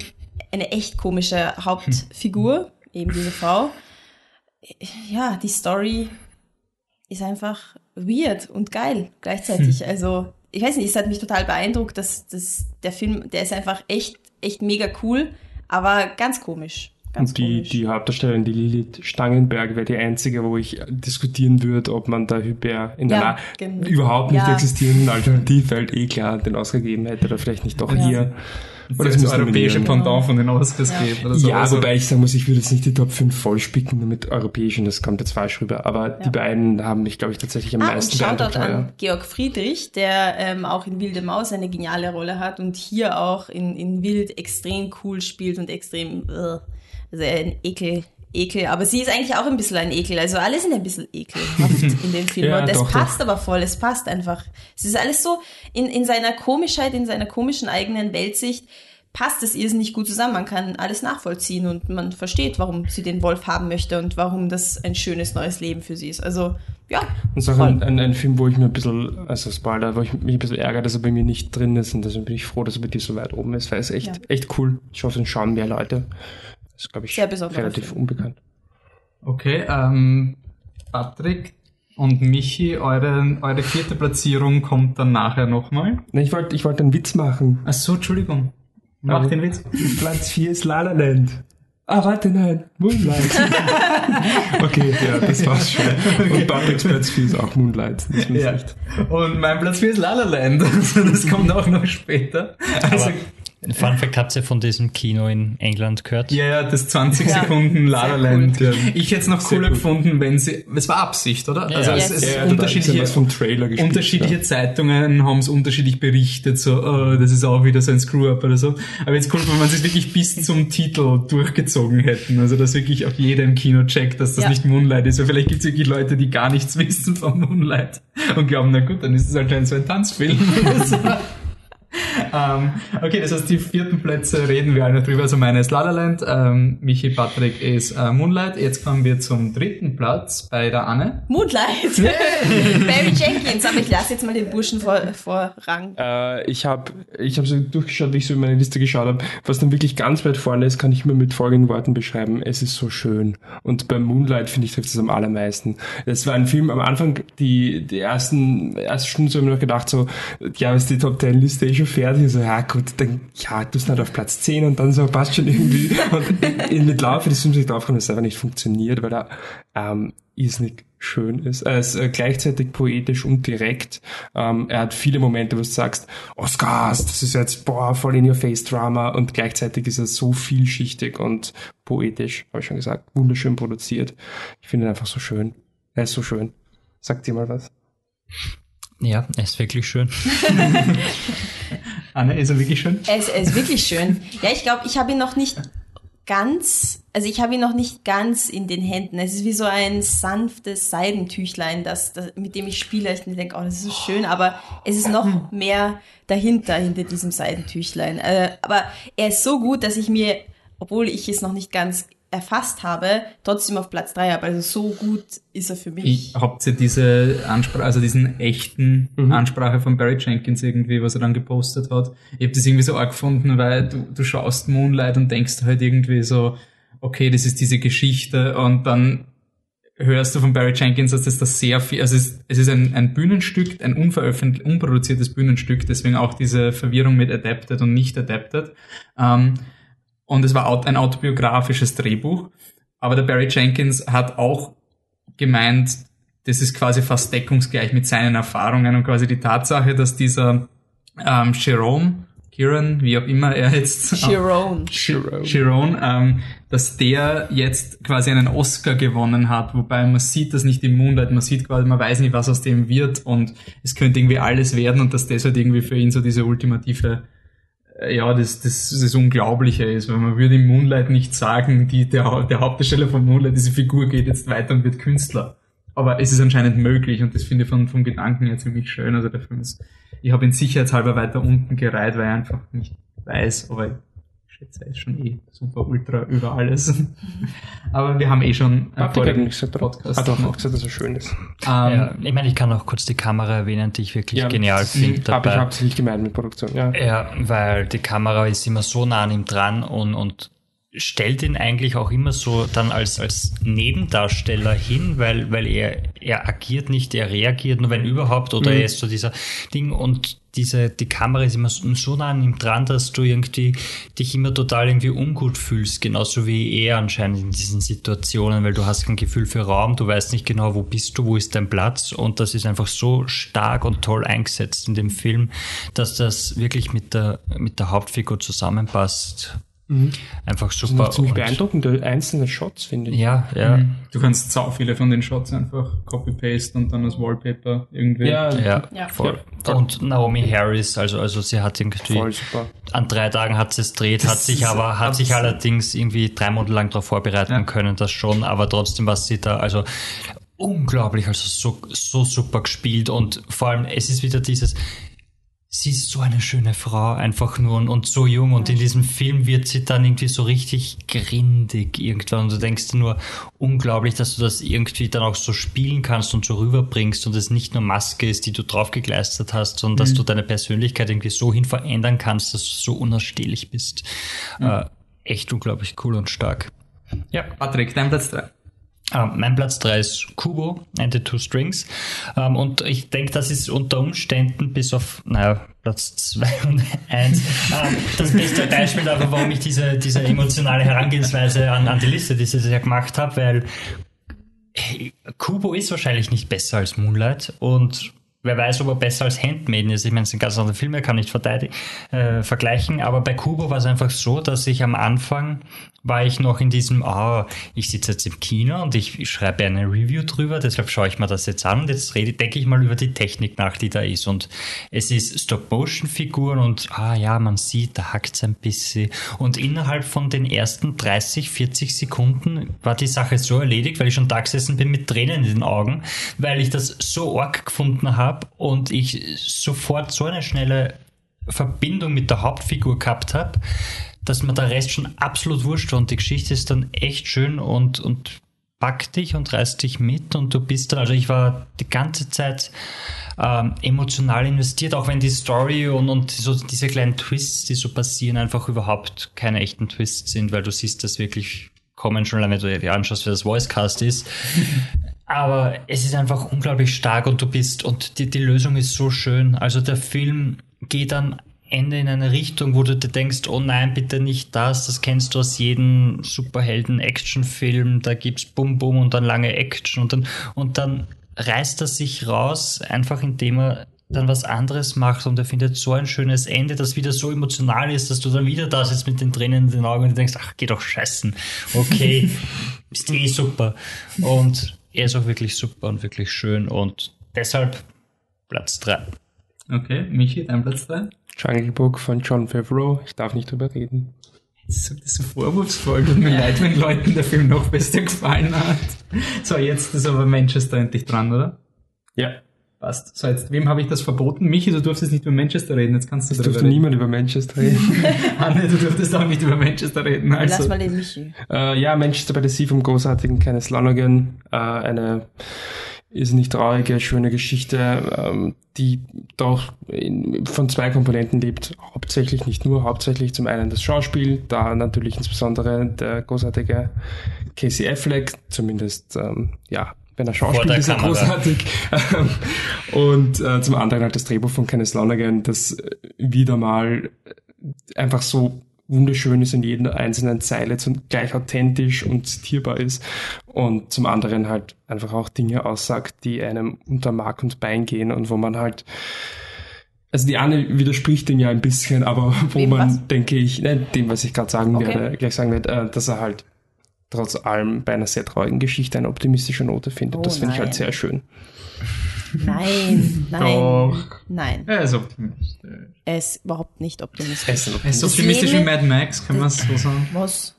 eine echt komische Hauptfigur, eben diese Frau. Ja, die Story ist einfach weird und geil gleichzeitig. Also, ich weiß nicht, es hat mich total beeindruckt, dass, dass der Film, der ist einfach echt, echt mega cool, aber ganz komisch. Ganz Und die, komisch. die Hauptdarstellerin, die Lilith Stangenberg, wäre die einzige, wo ich diskutieren würde, ob man da Hyper in Ja, einer gen- überhaupt nicht ja. existierenden Alternativwelt eh klar den Oscar gegeben hätte oder vielleicht nicht doch Ja. hier. Oder das muss europäische. Pendant von den Oscars Ja. gibt oder so. Ja, Also, wobei ich sagen muss, ich würde jetzt nicht die Top 5 vollspicken nur mit europäischen, das kommt jetzt falsch rüber. Aber die beiden haben mich, glaube ich, tatsächlich am Ah, und meisten Shoutout beeindruckt. an. Georg Friedrich, der ähm, auch in Wilde Maus eine geniale Rolle hat und hier auch in, in Wild extrem cool spielt und extrem, äh, also ein Ekel, Ekel. Aber sie ist eigentlich auch ein bisschen ein Ekel. Also alle sind ein bisschen ekelhaft in dem Film. Ja, und das doch, passt aber voll, es passt einfach. Es ist alles so in, in seiner Komischheit, in seiner komischen eigenen Weltsicht passt es ihr nicht gut zusammen. Man kann alles nachvollziehen und man versteht, warum sie den Wolf haben möchte und warum das ein schönes neues Leben für sie ist. Also, ja. Und es ist auch ein, ein, ein Film, wo ich mir ein bisschen, also Spoiler, wo ich mich ein bisschen ärgere, dass er bei mir nicht drin ist und deswegen bin ich froh, dass er bei dir so weit oben ist, weil es echt, Ja. echt cool. Ich hoffe, es schauen mehr Leute. Das ist, glaube ich, relativ Film. unbekannt. Okay, ähm, Patrick und Michi, eure, eure vierte Platzierung kommt dann nachher nochmal. Ne, ich wollte ich wollte einen Witz machen. Ach so, Entschuldigung. Mach Aber- den Witz. Platz 4 ist La La Land. Ah, warte, nein. Moonlight. okay, ja, das war's schon. Und Patricks Platz 4 ist auch Moonlight. Das Ja. recht. Und mein Platz 4 ist La La Land. Also das kommt auch noch später. Also, Aber Fun Fact, habt ihr von diesem Kino in England gehört? ja, ja, das 20 Ja. Sekunden La La Land. cool. Ich hätte es noch cooler cool. gefunden, wenn sie, es war Absicht, oder? Ja, also ja. es, Yes. es Ja, da ist ja unterschiedliche, vom Trailer gespielt. unterschiedliche Zeitungen haben es unterschiedlich berichtet, so, oh, das ist auch wieder so ein Screw-Up oder so. Aber jetzt cool, wenn man es wirklich bis zum Titel durchgezogen hätten. Also, dass wirklich auch jeder im Kino checkt, dass das Ja. nicht Moonlight ist. Weil vielleicht gibt es wirklich Leute, die gar nichts wissen von Moonlight und glauben, na gut, dann ist es anscheinend so ein Tanzfilm. ähm, okay, das heißt, die vierten Plätze reden wir alle drüber. Also meine ist La La Land, ähm, Michi Patrick ist äh, Moonlight. Jetzt kommen wir zum dritten Platz bei der Anne. Moonlight. Barry Jenkins, aber ich lasse jetzt mal den Burschen vor, vorrang. Äh, ich habe ich hab so durchgeschaut, wie ich so in meine Liste geschaut habe. Was dann wirklich ganz weit vorne ist, kann ich mir mit folgenden Worten beschreiben. Es ist so schön. Und beim Moonlight, finde ich, trifft es am allermeisten. Es war ein Film am Anfang, die, die ersten, erste Stunden so habe ich noch gedacht, so, ja, ist die Top Ten Liste eh schon fertig? So, ja, gut, dann, ja, du bist halt auf Platz 10 und dann so, passt schon irgendwie. Und in, mit Laufe des Films ist aufgekommen, dass es einfach nicht funktioniert, weil er, ähm, irrsinnig schön ist. Er ist äh, gleichzeitig poetisch und direkt. Ähm, er hat viele Momente, wo du sagst, Oscars, das ist jetzt boah, voll in your face Drama und gleichzeitig ist er so vielschichtig und poetisch, habe ich schon gesagt, wunderschön produziert. Ich finde ihn einfach so schön. Er ist so schön. Sagt dir mal was? Ja, er ist wirklich schön. Anne, ist er wirklich schön? Er ist, er ist wirklich schön. Ja, ich glaube, ich habe ihn noch nicht ganz, also ich habe ihn noch nicht ganz in den Händen. Es ist wie so ein sanftes Seidentüchlein, das, das, mit dem ich spiele. Ich denke, oh, das ist so schön, aber es ist noch mehr dahinter, hinter diesem Seidentüchlein. Äh, aber er ist so gut, dass ich mir, obwohl ich es noch nicht ganz erfasst habe, trotzdem auf Platz drei habe. Also so gut ist er für mich. Ich, habt ihr diese Ansprache, also diesen echten Mhm. Ansprache von Barry Jenkins irgendwie, was er dann gepostet hat? Ich habe das irgendwie so arg gefunden, weil du, du schaust Moonlight und denkst halt irgendwie so, okay, das ist diese Geschichte und dann hörst du von Barry Jenkins, dass das das sehr viel, also es ist, es ist ein, ein Bühnenstück, ein unveröffentlicht, unproduziertes Bühnenstück, deswegen auch diese Verwirrung mit Adapted und nicht Adapted. Ähm, und es war ein autobiografisches Drehbuch. Aber der Barry Jenkins hat auch gemeint, das ist quasi fast deckungsgleich mit seinen Erfahrungen und quasi die Tatsache, dass dieser ähm, Jerome, Kieran, wie auch immer er jetzt Chiron. Jerome. Chiron, ähm, dass der jetzt quasi einen Oscar gewonnen hat, wobei man sieht das nicht im Moonlight, man sieht quasi, man weiß nicht, was aus dem wird und es könnte irgendwie alles werden und dass das halt irgendwie für ihn so diese ultimative ja, das, das, das Unglaubliche ist, weil man würde im Moonlight nicht sagen, die, der, der Hauptdarsteller von Moonlight, diese Figur geht jetzt weiter und wird Künstler. Aber es ist anscheinend möglich und das finde ich von, vom Gedanken her ziemlich schön. Also der Film ist, ich habe ihn sicherheitshalber weiter unten gereiht, weil ich einfach nicht weiß, aber schätze, ist schon eh super ultra über alles. Aber wir haben eh schon äh, hat gesagt, oder? Podcast doch, noch. auch gesagt, dass er schön ist. Ähm, Ja, ich meine, ich kann auch kurz die Kamera erwähnen, die ich wirklich genial finde. Habe ich dabei. hauptsächlich gemeint mit Produktion, ja. Ja, weil die Kamera ist immer so nah an ihm dran und, und stellt ihn eigentlich auch immer so dann als, als Nebendarsteller hin, weil, weil er, er agiert nicht, er reagiert nur wenn überhaupt oder Mhm. er ist so dieser Ding und diese, die Kamera ist immer so, so nah an ihm dran, dass du irgendwie dich immer total irgendwie ungut fühlst, genauso wie er anscheinend in diesen Situationen, weil du hast kein Gefühl für Raum, du weißt nicht genau, wo bist du, wo ist dein Platz und das ist einfach so stark und toll eingesetzt in dem Film, dass das wirklich mit der, mit der Hauptfigur zusammenpasst. Einfach Das sind super. auch ziemlich Und- beeindruckende einzelne Shots, finde ich. Ja, ja. Du kannst sau viele von den Shots einfach copy-paste und dann als Wallpaper irgendwie. Ja, Ja, Ja. voll. Ja. Und Naomi Harris, also, also sie hat irgendwie voll super. an drei Tagen hat sie es dreht, hat Das sich ist aber, hat sich allerdings irgendwie drei Monate lang darauf vorbereiten Ja. können, das schon, aber trotzdem was sie da, also unglaublich, also so, so super gespielt und vor allem, es ist wieder dieses, sie ist so eine schöne Frau, einfach nur und, und so jung und in diesem Film wird sie dann irgendwie so richtig grindig irgendwann und du denkst dir nur, unglaublich, dass du das irgendwie dann auch so spielen kannst und so rüberbringst und es nicht nur Maske ist, die du draufgekleistert hast, sondern dass du deine Persönlichkeit irgendwie so hin verändern kannst, dass du so unausstehlich bist. Äh, echt unglaublich cool und stark. Ja, Patrick, dein Platz 3. ähm, mein Platz 3 ist Kubo and the Two Strings. Ähm, und ich denke, das ist unter Umständen bis auf, naja, Platz 2 und 1 ähm, das beste Beispiel dafür, warum ich diese, diese emotionale Herangehensweise an, an die Liste dieses Jahr gemacht habe, weil Kubo ist wahrscheinlich nicht besser als Moonlight und wer weiß, ob er besser als Handmaiden ist. Ich meine, es sind ganz andere Filme, kann ich verteidigen, äh, vergleichen, aber bei Kubo war es einfach so, dass ich am Anfang war ich noch in diesem, ah, ich sitze jetzt im Kino und ich, ich schreibe eine Review drüber, deshalb schaue ich mir das jetzt an und jetzt rede, denke ich mal über die Technik nach, die da ist. Und es ist Stop-Motion-Figuren und ah ja, man sieht, da hackt es ein bisschen. Und innerhalb von den ersten 30, 40 Sekunden war die Sache so erledigt, weil ich schon da gesessen bin mit Tränen in den Augen, weil ich das so arg gefunden habe und ich sofort so eine schnelle Verbindung mit der Hauptfigur gehabt habe, dass mir der Rest schon absolut wurscht und die Geschichte ist dann echt schön und, und packt dich und reißt dich mit und du bist dann, also ich war die ganze Zeit ähm, emotional investiert, auch wenn die Story und, und so diese kleinen Twists, die so passieren, einfach überhaupt keine echten Twists sind, weil du siehst das wirklich kommen, schon allein wenn du dir anschaust, wer das Voicecast ist. Aber es ist einfach unglaublich stark und du bist, und die, die Lösung ist so schön. Also der Film geht am Ende in eine Richtung, wo du dir denkst, oh nein, bitte nicht das, das kennst du aus jedem Superhelden-Action-Film, da gibt's Bum Bum und dann lange Action und dann, und dann reißt er sich raus, einfach indem er dann was anderes macht und er findet so ein schönes Ende, das wieder so emotional ist, dass du dann wieder da sitzt mit den Tränen in den Augen und denkst, ach, geh doch scheißen. Okay, ist eh super. Und er ist auch wirklich super und wirklich schön und deshalb Platz 3. Okay, Michi, dein Platz 3. Jungle Book von John Favreau. Ich darf nicht drüber reden. Das ist so vorwurfsvoll. Tut mir leid, wenn Leuten der Film noch besser gefallen hat. So, jetzt ist aber Manchester endlich dran, oder? Ja. Passt. So, jetzt, wem habe ich das verboten? Michi, du durftest nicht über Manchester reden, jetzt kannst du Es darüber reden. niemand über Manchester reden. Anne, du durftest auch nicht über Manchester reden. Lass Also, mal den Michi. äh, ja, Manchester by the Sea vom großartigen Kenneth Lonergan. Äh, eine ist nicht traurige, schöne Geschichte, ähm, die doch in, von zwei Komponenten lebt. Hauptsächlich, nicht nur, hauptsächlich zum einen das Schauspiel, da natürlich insbesondere der großartige Casey Affleck, zumindest, ähm, ja, wenn er Vor Schauspiel der ist, er großartig. Und äh, zum anderen halt das Drehbuch von Kenneth Lonergan, das äh, wieder mal einfach so wunderschön ist in jeder einzelnen Zeile, gleich authentisch und zitierbar ist und zum anderen halt einfach auch Dinge aussagt, die einem unter Mark und Bein gehen und wo man halt also die Anne widerspricht dem ja ein bisschen, aber wo Wem man, was? denke ich, nein, dem, was ich gerade sagen Okay. werde, gleich sagen werde, äh, dass er halt trotz allem bei einer sehr traurigen Geschichte eine optimistische Note findet. Oh das finde ich halt sehr schön. Nein, nein, Doch. nein. er ist optimistisch. Er ist überhaupt nicht optimistisch. Er ist ein Er ist optimistisch wie Mad Max, kann man es so sagen. Was?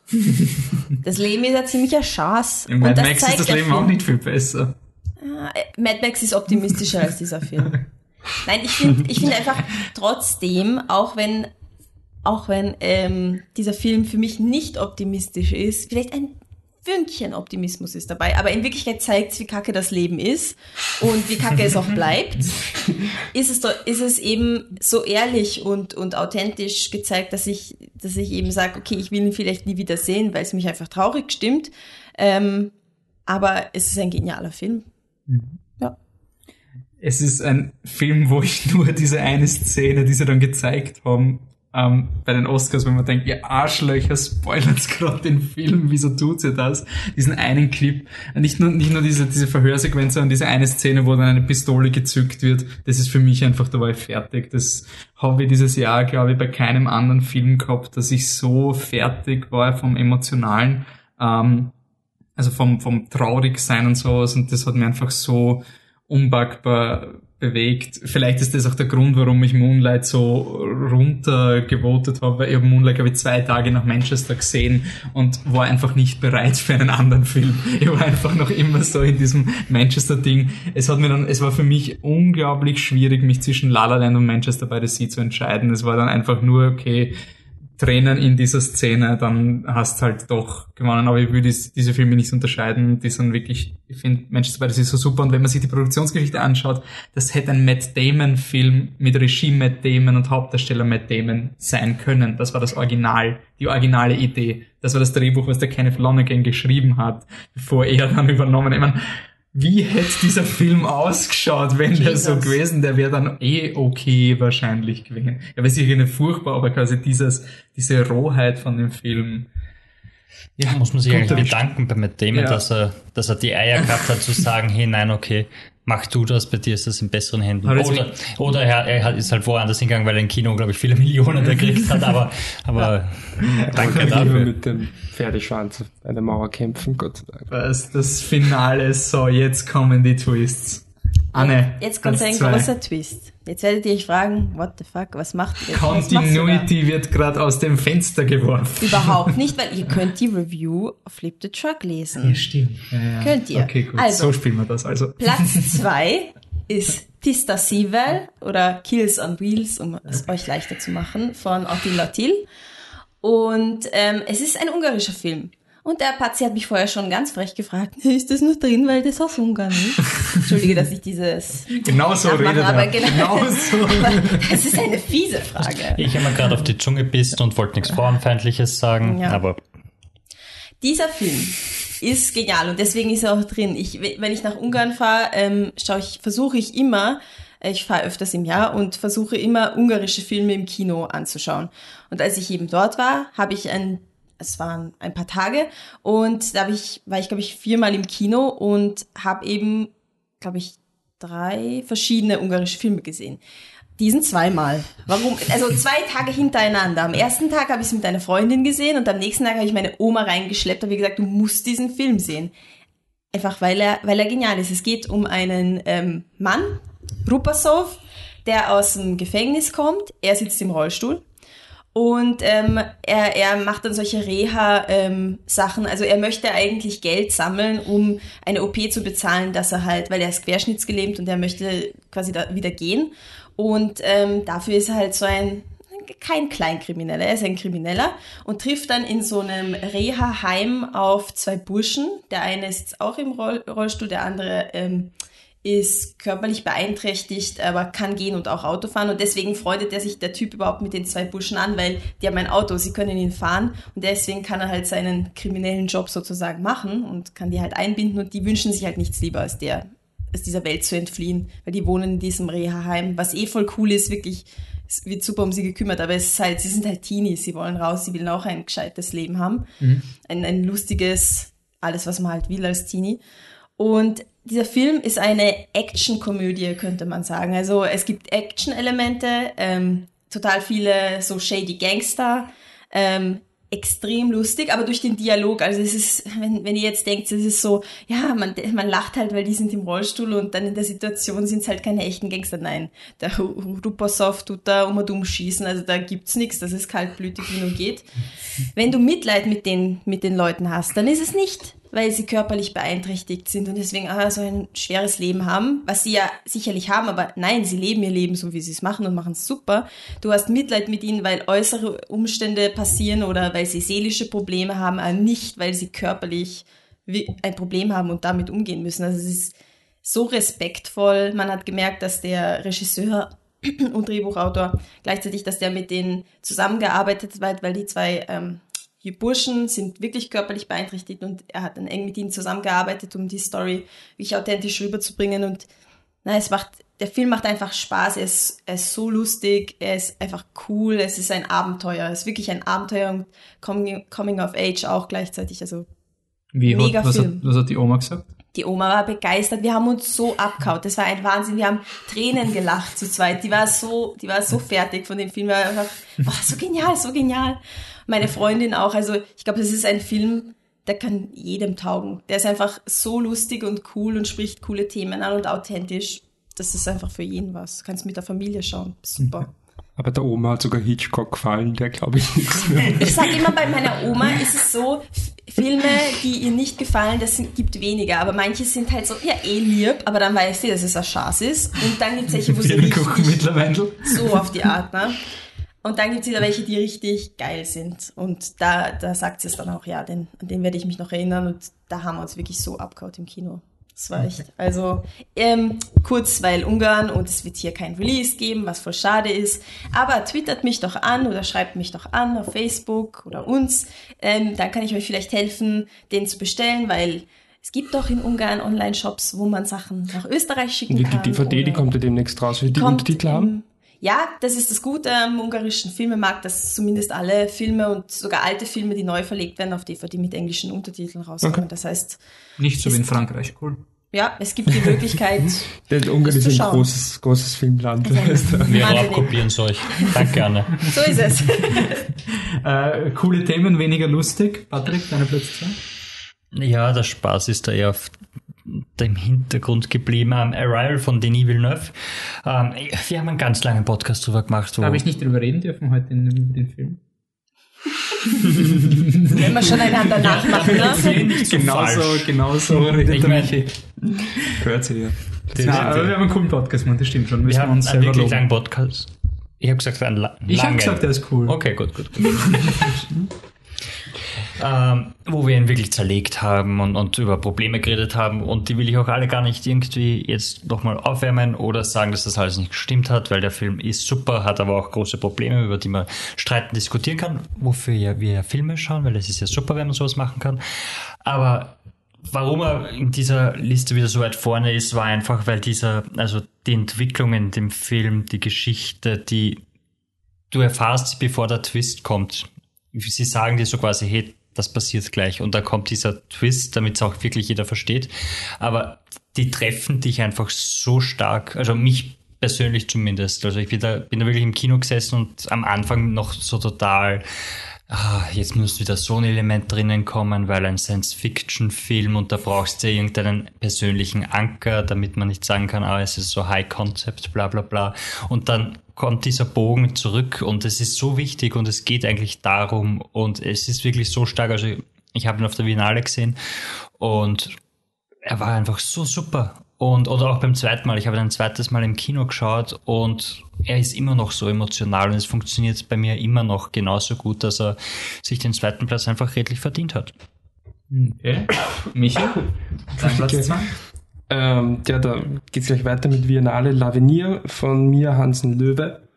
Das Leben ist ein ziemlicher Schatz. In Mad Max ist das Leben Film. auch nicht viel besser. Ah, äh, Mad Max ist optimistischer als dieser Film. Nein, ich finde ich find einfach trotzdem, auch wenn auch wenn ähm, dieser Film für mich nicht optimistisch ist, vielleicht ein Fünkchen Optimismus ist dabei, aber in Wirklichkeit zeigt es, wie kacke das Leben ist und wie kacke es auch bleibt, ist es, doch, ist es eben so ehrlich und, und authentisch gezeigt, dass ich, dass ich eben sage, okay, ich will ihn vielleicht nie wieder sehen, weil es mich einfach traurig stimmt. Ähm, aber es ist ein genialer Film. Mhm. Ja. Es ist ein Film, wo ich nur diese eine Szene, die sie dann gezeigt haben, ähm, bei den Oscars, wenn man denkt, ihr Arschlöcher spoilert gerade den Film, wieso tut ihr das? Diesen einen Clip, nicht nur, nicht nur diese, diese Verhörsequenz, sondern diese eine Szene, wo dann eine Pistole gezückt wird, das ist für mich einfach, da war ich fertig. Das habe ich dieses Jahr, glaube ich, bei keinem anderen Film gehabt, dass ich so fertig war vom Emotionalen, ähm, also vom, vom Traurigsein und sowas und das hat mir einfach so unpackbar bewegt. Vielleicht ist das auch der Grund, warum ich Moonlight so runtergevotet habe, weil ich habe Moonlight, glaube ich, zwei Tage nach Manchester gesehen und war einfach nicht bereit für einen anderen Film. Ich war einfach noch immer so in diesem Manchester-Ding. Es hat mir dann, es war für mich unglaublich schwierig, mich zwischen La La Land und Manchester by the Sea zu entscheiden. Es war dann einfach nur, okay, Tränen in dieser Szene, dann hast halt doch gewonnen. Aber ich würde diese Filme nicht unterscheiden. Die sind wirklich, ich finde Manchester by the Sea so super. Und wenn man sich die Produktionsgeschichte anschaut, das hätte ein Matt Damon-Film mit Regie Matt Damon und Hauptdarsteller Matt Damon sein können. Das war das Original, die originale Idee. Das war das Drehbuch, was der Kenneth Lonergan geschrieben hat, bevor er dann übernommen. Meine, wie hätte dieser Film ausgeschaut, wenn Jesus. der so gewesen, der wäre dann eh okay wahrscheinlich gewesen. Er wäre sicher nicht furchtbar, aber quasi dieses, diese Rohheit von dem Film. Ja, muss man sich eigentlich bedanken bei Damon, ja. dass er, dass er die Eier gehabt hat zu sagen, hey, nein, okay, mach du das, bei dir ist das in besseren Händen. Oder, oder er, er ist halt woanders hingegangen, weil er im Kino, glaube ich, viele Millionen gekriegt hat, aber, aber ja. danke dafür. mit dem Pferdeschwanz bei der Mauer kämpfen, Gott sei Dank. Was, das Finale, so, jetzt kommen die Twists. Anne. Jetzt kommt ein zwei. großer Twist. Jetzt werdet ihr euch fragen, what the fuck, was macht ihr? Continuity wird gerade aus dem Fenster geworfen. Überhaupt nicht, weil ihr könnt die Review auf Flip the Truck lesen. Ja, stimmt. Ja, ja. Könnt ihr. Okay, gut. Also, so spielen wir das also. Platz zwei ist Tista Sivel oder Kills on Wheels, um es euch leichter zu machen, von Attila Till. Und ähm, es ist ein ungarischer Film. Und der Pazi hat mich vorher schon ganz frech gefragt, ist das nur drin, weil das aus Ungarn ist? Entschuldige, dass ich dieses... Genau so redet aber genau, genau so. Das ist eine fiese Frage. Ich habe mir gerade auf die Zunge bissen und wollte nichts Frauenfeindliches sagen, ja. aber... Dieser Film ist genial und deswegen ist er auch drin. Ich, wenn ich nach Ungarn fahre, ähm, schaue ich, versuche ich immer, äh, ich fahre öfters im Jahr und versuche immer ungarische Filme im Kino anzuschauen. Und als ich eben dort war, habe ich ein es waren ein paar Tage und da ich, war ich, glaube ich, viermal im Kino und habe eben, glaube ich, drei verschiedene ungarische Filme gesehen. Diesen zweimal. Warum? Also zwei Tage hintereinander. Am ersten Tag habe ich es mit einer Freundin gesehen und am nächsten Tag habe ich meine Oma reingeschleppt und habe gesagt, du musst diesen Film sehen. Einfach weil er, weil er genial ist. Es geht um einen ähm, Mann, Rupasov, der aus dem Gefängnis kommt. Er sitzt im Rollstuhl und ähm, er, er macht dann solche Reha-Sachen. Ähm, also er möchte eigentlich Geld sammeln, um eine OP zu bezahlen, dass er halt, weil er ist querschnittsgelähmt und er möchte quasi da wieder gehen. Und ähm, dafür ist er halt so ein kein Kleinkrimineller, er ist ein Krimineller und trifft dann in so einem Reha-Heim auf zwei Burschen. Der eine ist auch im Roll Rollstuhl, der andere ähm, ist körperlich beeinträchtigt, aber kann gehen und auch Auto fahren. Und deswegen freut er sich der Typ überhaupt mit den zwei Burschen an, weil die haben ein Auto, sie können ihn fahren. Und deswegen kann er halt seinen kriminellen Job sozusagen machen und kann die halt einbinden. Und die wünschen sich halt nichts lieber, als der aus dieser Welt zu entfliehen, weil die wohnen in diesem Reha-Heim, was eh voll cool ist, wirklich, es wird super um sie gekümmert, aber es ist halt, sie sind halt Teenies, sie wollen raus, sie wollen auch ein gescheites Leben haben, mhm. ein, ein lustiges, alles, was man halt will als Teenie. Und dieser Film ist eine Action-Komödie, könnte man sagen. Also es gibt Action-Elemente, ähm, total viele so shady Gangster, ähm, extrem lustig, aber durch den Dialog, also es ist, wenn, wenn ihr jetzt denkt, es ist so, ja, man, man lacht halt, weil die sind im Rollstuhl und dann in der Situation sind es halt keine echten Gangster. Nein, der Rupasov tut da um und um schießen, also da gibt's nichts, das ist kaltblütig, wie nur geht. Wenn du Mitleid mit den, mit den Leuten hast, dann ist es nicht weil sie körperlich beeinträchtigt sind und deswegen ah, so ein schweres Leben haben, was sie ja sicherlich haben, aber nein, sie leben ihr Leben so, wie sie es machen und machen es super. Du hast Mitleid mit ihnen, weil äußere Umstände passieren oder weil sie seelische Probleme haben, aber nicht, weil sie körperlich ein Problem haben und damit umgehen müssen. Also es ist so respektvoll. Man hat gemerkt, dass der Regisseur und Drehbuchautor gleichzeitig, dass der mit denen zusammengearbeitet hat, weil die zwei ähm, die Burschen sind wirklich körperlich beeinträchtigt und er hat dann eng mit ihnen zusammengearbeitet, um die Story wirklich authentisch rüberzubringen und na, es macht, der Film macht einfach Spaß, er ist, er ist so lustig, er ist einfach cool, es ist ein Abenteuer, es ist wirklich ein Abenteuer und Coming, Coming of Age auch gleichzeitig, also Wie mega was, Film. Hat, was hat die Oma gesagt? Die Oma war begeistert. Wir haben uns so abgehaut. Das war ein Wahnsinn. Wir haben Tränen gelacht zu zweit. Die war so, die war so fertig von dem Film. War einfach, oh, so genial, so genial meine Freundin auch. Also ich glaube, es ist ein Film, der kann jedem taugen. Der ist einfach so lustig und cool und spricht coole Themen an und authentisch. Das ist einfach für jeden was. Du kannst mit der Familie schauen. Super. Aber der Oma hat sogar Hitchcock gefallen, der glaube ich nichts mehr. Ich sage immer, bei meiner Oma ist es so, Filme, die ihr nicht gefallen, das sind, gibt weniger. Aber manche sind halt so, ja, eh lieb, aber dann weiß sie, dass es ein Schatz ist. Und dann gibt es welche, wo sie richtig so auf die Art, ne? Und dann gibt es wieder welche, die richtig geil sind. Und da, da sagt sie es dann auch, ja, den, an den werde ich mich noch erinnern. Und da haben wir uns wirklich so abgehaut im Kino. Das war echt. Also ähm, kurz, weil Ungarn und es wird hier kein Release geben, was voll schade ist. Aber twittert mich doch an oder schreibt mich doch an auf Facebook oder uns. Ähm, dann kann ich euch vielleicht helfen, den zu bestellen, weil es gibt doch in Ungarn Online-Shops, wo man Sachen nach Österreich schicken kann. Die DVD, die kommt ja demnächst raus. Wie die Untertitel haben? Ja, das ist das Gute am ungarischen Filmemarkt, dass zumindest alle Filme und sogar alte Filme, die neu verlegt werden, auf DVD mit englischen Untertiteln rauskommen. Okay. Das heißt. Nicht so wie in Frankreich, cool. Ja, es gibt die Möglichkeit. Der Ungarn ist ein großes, großes Filmland. Also, Wir abkopieren es euch. Danke gerne. So ist es. äh, coole Themen, weniger lustig. Patrick, deine Platz 2? Ja, der Spaß ist da eher auf im Hintergrund geblieben. Um, Arrival von Denis Villeneuve. Um, wir haben einen ganz langen Podcast drüber gemacht. Habe ich nicht drüber reden dürfen heute in, in den Film? Wenn wir schon einander nachmachen, ne? genauso, genauso redet ich mein, Hört sie ja. Na, aber wir haben einen coolen Podcast, man, das stimmt schon. Müssen wir haben uns einen wirklich langen Podcast. Ich habe gesagt, einen langen. Ich habe gesagt, der ist cool. Okay, gut, gut. gut. ähm, wo wir ihn wirklich zerlegt haben und, und über Probleme geredet haben. Und die will ich auch alle gar nicht irgendwie jetzt nochmal aufwärmen oder sagen, dass das alles nicht gestimmt hat, weil der Film ist super, hat aber auch große Probleme, über die man streiten, diskutieren kann, wofür ja wir ja Filme schauen, weil es ist ja super, wenn man sowas machen kann. Aber warum er in dieser Liste wieder so weit vorne ist, war einfach, weil dieser, also die Entwicklung in dem Film, die Geschichte, die du erfahrst, bevor der Twist kommt. Sie sagen dir so quasi, hey, das passiert gleich. Und da kommt dieser Twist, damit es auch wirklich jeder versteht. Aber die treffen dich einfach so stark, also mich persönlich zumindest. Also ich bin da, bin da wirklich im Kino gesessen und am Anfang noch so total, ah, jetzt muss wieder so ein Element drinnen kommen, weil ein Science-Fiction-Film und da brauchst du ja irgendeinen persönlichen Anker, damit man nicht sagen kann, ah, es ist so High Concept, bla bla bla. Und dann kommt dieser Bogen zurück und es ist so wichtig und es geht eigentlich darum und es ist wirklich so stark. Also ich habe ihn auf der Biennale gesehen und er war einfach so super. Und oder auch beim zweiten Mal, ich habe ihn ein zweites Mal im Kino geschaut und er ist immer noch so emotional und es funktioniert bei mir immer noch genauso gut, dass er sich den zweiten Platz einfach redlich verdient hat. Okay. Michi, dein Platz zwei? Ähm, ja, da geht's gleich weiter mit Viennale L'Avenir von Mia Hansen Löwe.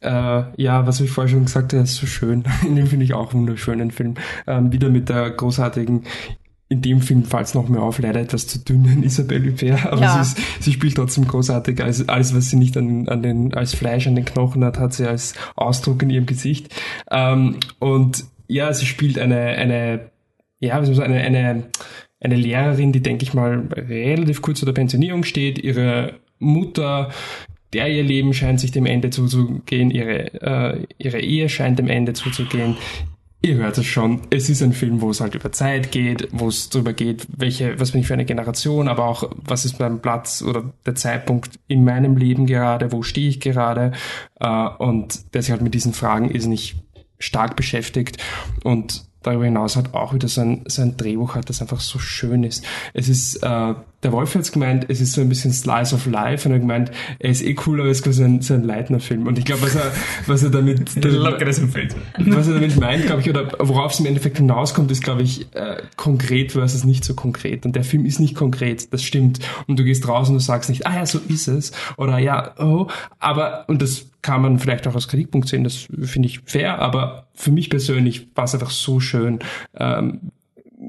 Äh, ja, was ich vorher schon gesagt habe, ist so schön. In dem finde ich auch wunderschönen Film. Ähm, wieder mit der großartigen, in dem Film fällt es noch mehr auf, leider etwas zu dünnen Isabelle Huppert, aber ja. sie, ist, sie spielt trotzdem großartig. Also alles, was sie nicht an, an den, als Fleisch an den Knochen hat, hat sie als Ausdruck in ihrem Gesicht. Ähm, und ja, sie spielt eine, eine, ja, wie soll man sagen, eine, eine eine Lehrerin, die, denke ich mal, relativ kurz vor der Pensionierung steht, ihre Mutter, der ihr Leben scheint sich dem Ende zuzugehen, ihre, äh, ihre Ehe scheint dem Ende zuzugehen. Ihr hört es schon, es ist ein Film, wo es halt über Zeit geht, wo es darüber geht, welche, was bin ich für eine Generation, aber auch, was ist mein Platz oder der Zeitpunkt in meinem Leben gerade, wo stehe ich gerade, äh, und der sich halt mit diesen Fragen ist nicht stark beschäftigt und darüber hinaus halt auch wieder so ein, so ein Drehbuch hat, das einfach so schön ist. Es ist, äh, der Wolf hat gemeint, es ist so ein bisschen Slice of Life und er hat gemeint, er ist eh cooler als so ein, so ein Leitner-Film. Und ich glaube, was er, was er damit, Umfeld. was er damit meint, glaube ich, oder worauf es im Endeffekt hinauskommt, ist, glaube ich, äh, konkret versus nicht so konkret. Und der Film ist nicht konkret, das stimmt. Und du gehst raus und du sagst nicht, ah ja, so ist es. Oder ja, oh, aber, und das kann man vielleicht auch als Kritikpunkt sehen, das finde ich fair, aber für mich persönlich war es einfach so schön. Ähm,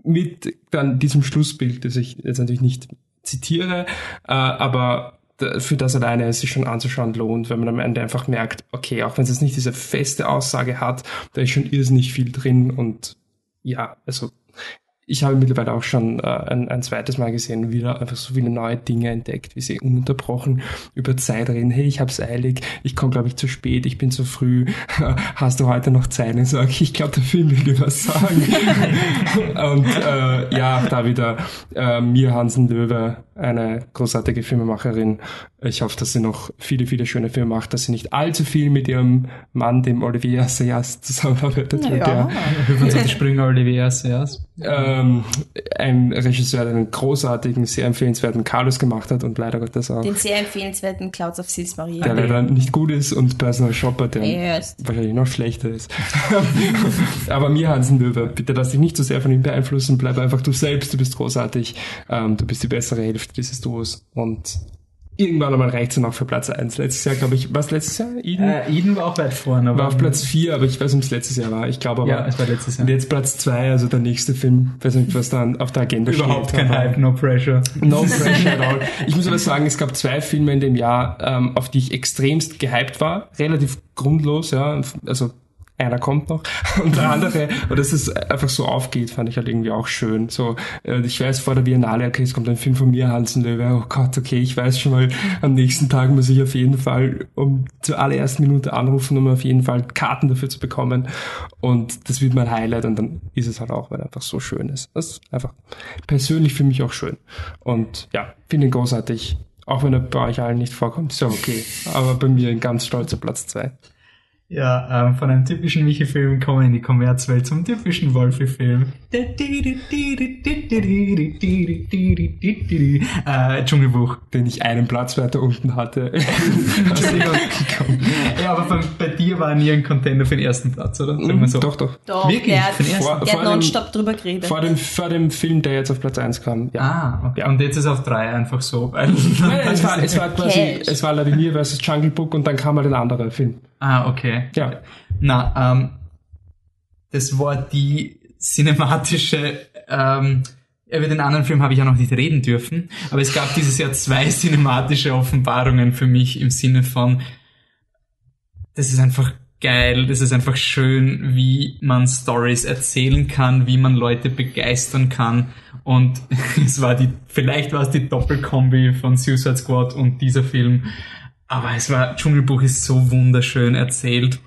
mit dann diesem Schlussbild, das ich jetzt natürlich nicht zitiere, äh, aber für das alleine es sich schon anzuschauen lohnt, wenn man am Ende einfach merkt, okay, auch wenn es jetzt nicht diese feste Aussage hat, da ist schon irrsinnig viel drin und ja, also ich habe mittlerweile auch schon äh, ein, ein zweites Mal gesehen, wieder einfach so viele neue Dinge entdeckt, wie sie ununterbrochen über Zeit reden. Hey, ich hab's eilig, ich komme, glaube ich, zu spät, ich bin zu früh. Hast du heute noch Zeit? Und sage ich, glaube, der Film will dir was sagen. und äh, ja, da wieder äh, Mir Hansen Löwe, eine großartige Filmemacherin. Ich hoffe, dass sie noch viele, viele schöne Filme macht, dass sie nicht allzu viel mit ihrem Mann, dem Olivier Assayas, zusammenarbeitet. Ja. Der, 25 Springer Olivier Assayas. ähm, ein Regisseur, der einen großartigen, sehr empfehlenswerten Carlos gemacht hat und leider Gottes auch, Den sehr empfehlenswerten Clouds of Sils Maria. der leider nicht gut ist und Personal Shopper, der Yes. wahrscheinlich noch schlechter ist. Aber mir Hansen Löwe, bitte lass dich nicht so sehr von ihm beeinflussen, bleib einfach du selbst, du bist großartig, ähm, du bist die bessere Hälfte dieses Duos und irgendwann einmal reicht es dann auch für Platz 1. Letztes Jahr, glaube ich, was letztes Jahr? Eden? Äh, Eden war auch weit vorne. Aber war auf Platz 4, aber ich weiß nicht, ob es letztes Jahr war. Ich glaube aber. Ja, es war letztes Jahr. Und jetzt Platz 2, also der nächste Film, weiß nicht, was da auf der Agenda Überhaupt steht. kein aber- Hype, no pressure. No pressure at all. Ich muss aber sagen, es gab zwei Filme in dem Jahr, ähm, auf die ich extremst gehypt war. Relativ grundlos, ja. Also einer kommt noch. Und der andere, und dass es einfach so aufgeht, fand ich halt irgendwie auch schön. So, äh, ich weiß vor der Biennale, okay, es kommt ein Film von mir, Hansen Löwe. Oh Gott, okay, ich weiß schon mal, am nächsten Tag muss ich auf jeden Fall um zur allerersten Minute anrufen, um auf jeden Fall Karten dafür zu bekommen. Und das wird mein Highlight und dann ist es halt auch, weil einfach so schön ist. Das ist einfach persönlich für mich auch schön. Und ja, finde ihn großartig. Auch wenn er bei euch allen nicht vorkommt, ist ja okay. Aber bei mir ein ganz stolzer Platz zwei. Ja, ähm, von einem typischen Michi-Film kommen wir in die Kommerzwelt zum typischen Wolfi-Film. Äh, Dschungelbuch. Den ich einen Platz weiter unten hatte. Ja, aber bei, bei dir war nie ein Contender für den ersten Platz, oder? Sag mal so. Doch, doch. Doch, Wirklich? der Für den ersten? Vor- der vor hat dem- nonstop drüber geredet. Vor dem, vor dem Film, der jetzt auf Platz 1 kam. Ja. Ah, okay. Und jetzt ist es auf drei einfach so. Weil Nein, es war, es war quasi, Cash. es war Lavinier vs. Jungle Book und dann kam halt ein anderer Film. Ah, okay. Ja. Na, ähm, das war die cinematische, ähm, über den anderen Film habe ich ja noch nicht reden dürfen, aber es gab dieses Jahr zwei cinematische Offenbarungen für mich im Sinne von, das ist einfach geil, das ist einfach schön, wie man Stories erzählen kann, wie man Leute begeistern kann und es war die, vielleicht war es die Doppelkombi von Suicide Squad und dieser Film, aber es war, Dschungelbuch ist so wunderschön erzählt.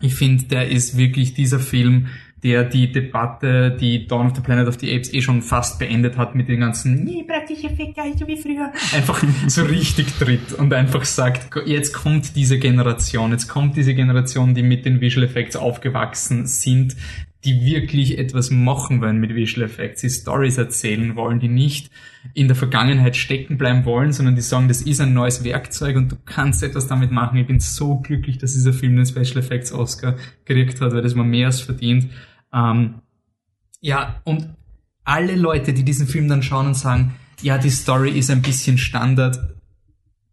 Ich finde, der ist wirklich dieser Film, der die Debatte, die Dawn of the Planet of the Apes eh schon fast beendet hat mit den ganzen nee, praktische Effekte, so wie früher, einfach so richtig tritt und einfach sagt, jetzt kommt diese Generation, jetzt kommt diese Generation, die mit den Visual Effects aufgewachsen sind, die wirklich etwas machen wollen mit Visual Effects, die Stories erzählen wollen, die nicht in der Vergangenheit stecken bleiben wollen, sondern die sagen, das ist ein neues Werkzeug und du kannst etwas damit machen. Ich bin so glücklich, dass dieser Film den Special Effects Oscar gekriegt hat, weil das man mehr als verdient. Ähm, ja, und alle Leute, die diesen Film dann schauen und sagen, ja, die Story ist ein bisschen Standard.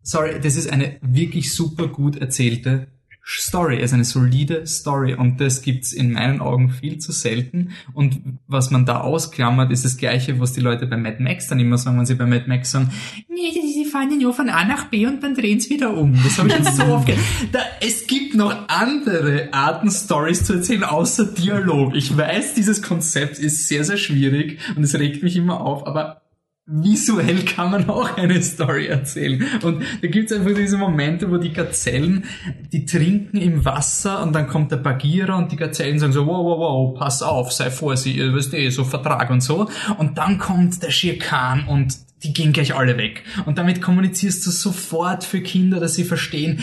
Sorry, das ist eine wirklich super gut erzählte Story, also eine solide Story und das gibt's in meinen Augen viel zu selten und was man da ausklammert, ist das gleiche, was die Leute bei Mad Max dann immer sagen, wenn sie bei Mad Max sagen, nee, sie fahren ja nur von A nach B und dann drehen sie wieder um. Das habe ich jetzt so oft da, Es gibt noch andere Arten, Stories zu erzählen, außer Dialog. Ich weiß, dieses Konzept ist sehr, sehr schwierig und es regt mich immer auf, aber visuell kann man auch eine Story erzählen. Und da gibt's einfach diese Momente, wo die Gazellen, die trinken im Wasser und dann kommt der Bagierer und die Gazellen sagen so, wow, wow, wow, pass auf, sei vorsichtig, weißt eh, so Vertrag und so. Und dann kommt der Schirkan und die gehen gleich alle weg. Und damit kommunizierst du sofort für Kinder, dass sie verstehen,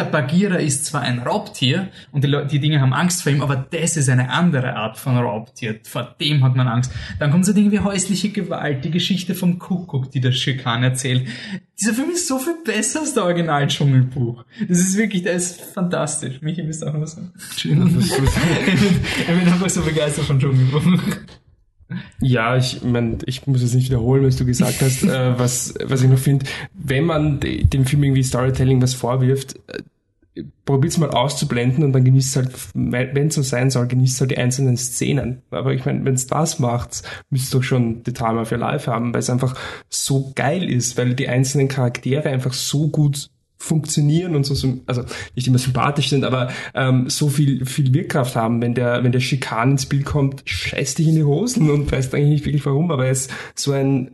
der Bagheera ist zwar ein Raubtier und die, die Dinge haben Angst vor ihm, aber das ist eine andere Art von Raubtier. Vor dem hat man Angst. Dann kommt so Dinge wie häusliche Gewalt, die Geschichte vom Kuckuck, die der Schikan erzählt. Dieser Film ist so viel besser als der original Dschungelbuch. Das ist wirklich, der ist fantastisch. Michi, du auch noch was sagen? ich bin einfach so begeistert von Dschungelbuch. Ja, ich mein, ich muss es nicht wiederholen, was du gesagt hast. äh, was, was ich noch finde, wenn man de, dem Film irgendwie Storytelling was vorwirft, äh, probiert es mal auszublenden und dann genießt halt, wenn es so sein soll, genießt halt die einzelnen Szenen. Aber ich meine, wenn es das macht, müsst ihr doch schon The Time of Your Life haben, weil es einfach so geil ist, weil die einzelnen Charaktere einfach so gut funktionieren und so, also nicht immer sympathisch sind, aber ähm, so viel, viel Wirkkraft haben, wenn der, wenn der Schikan ins Bild kommt, scheißt dich in die Hosen und weißt eigentlich nicht wirklich warum, aber er ist so ein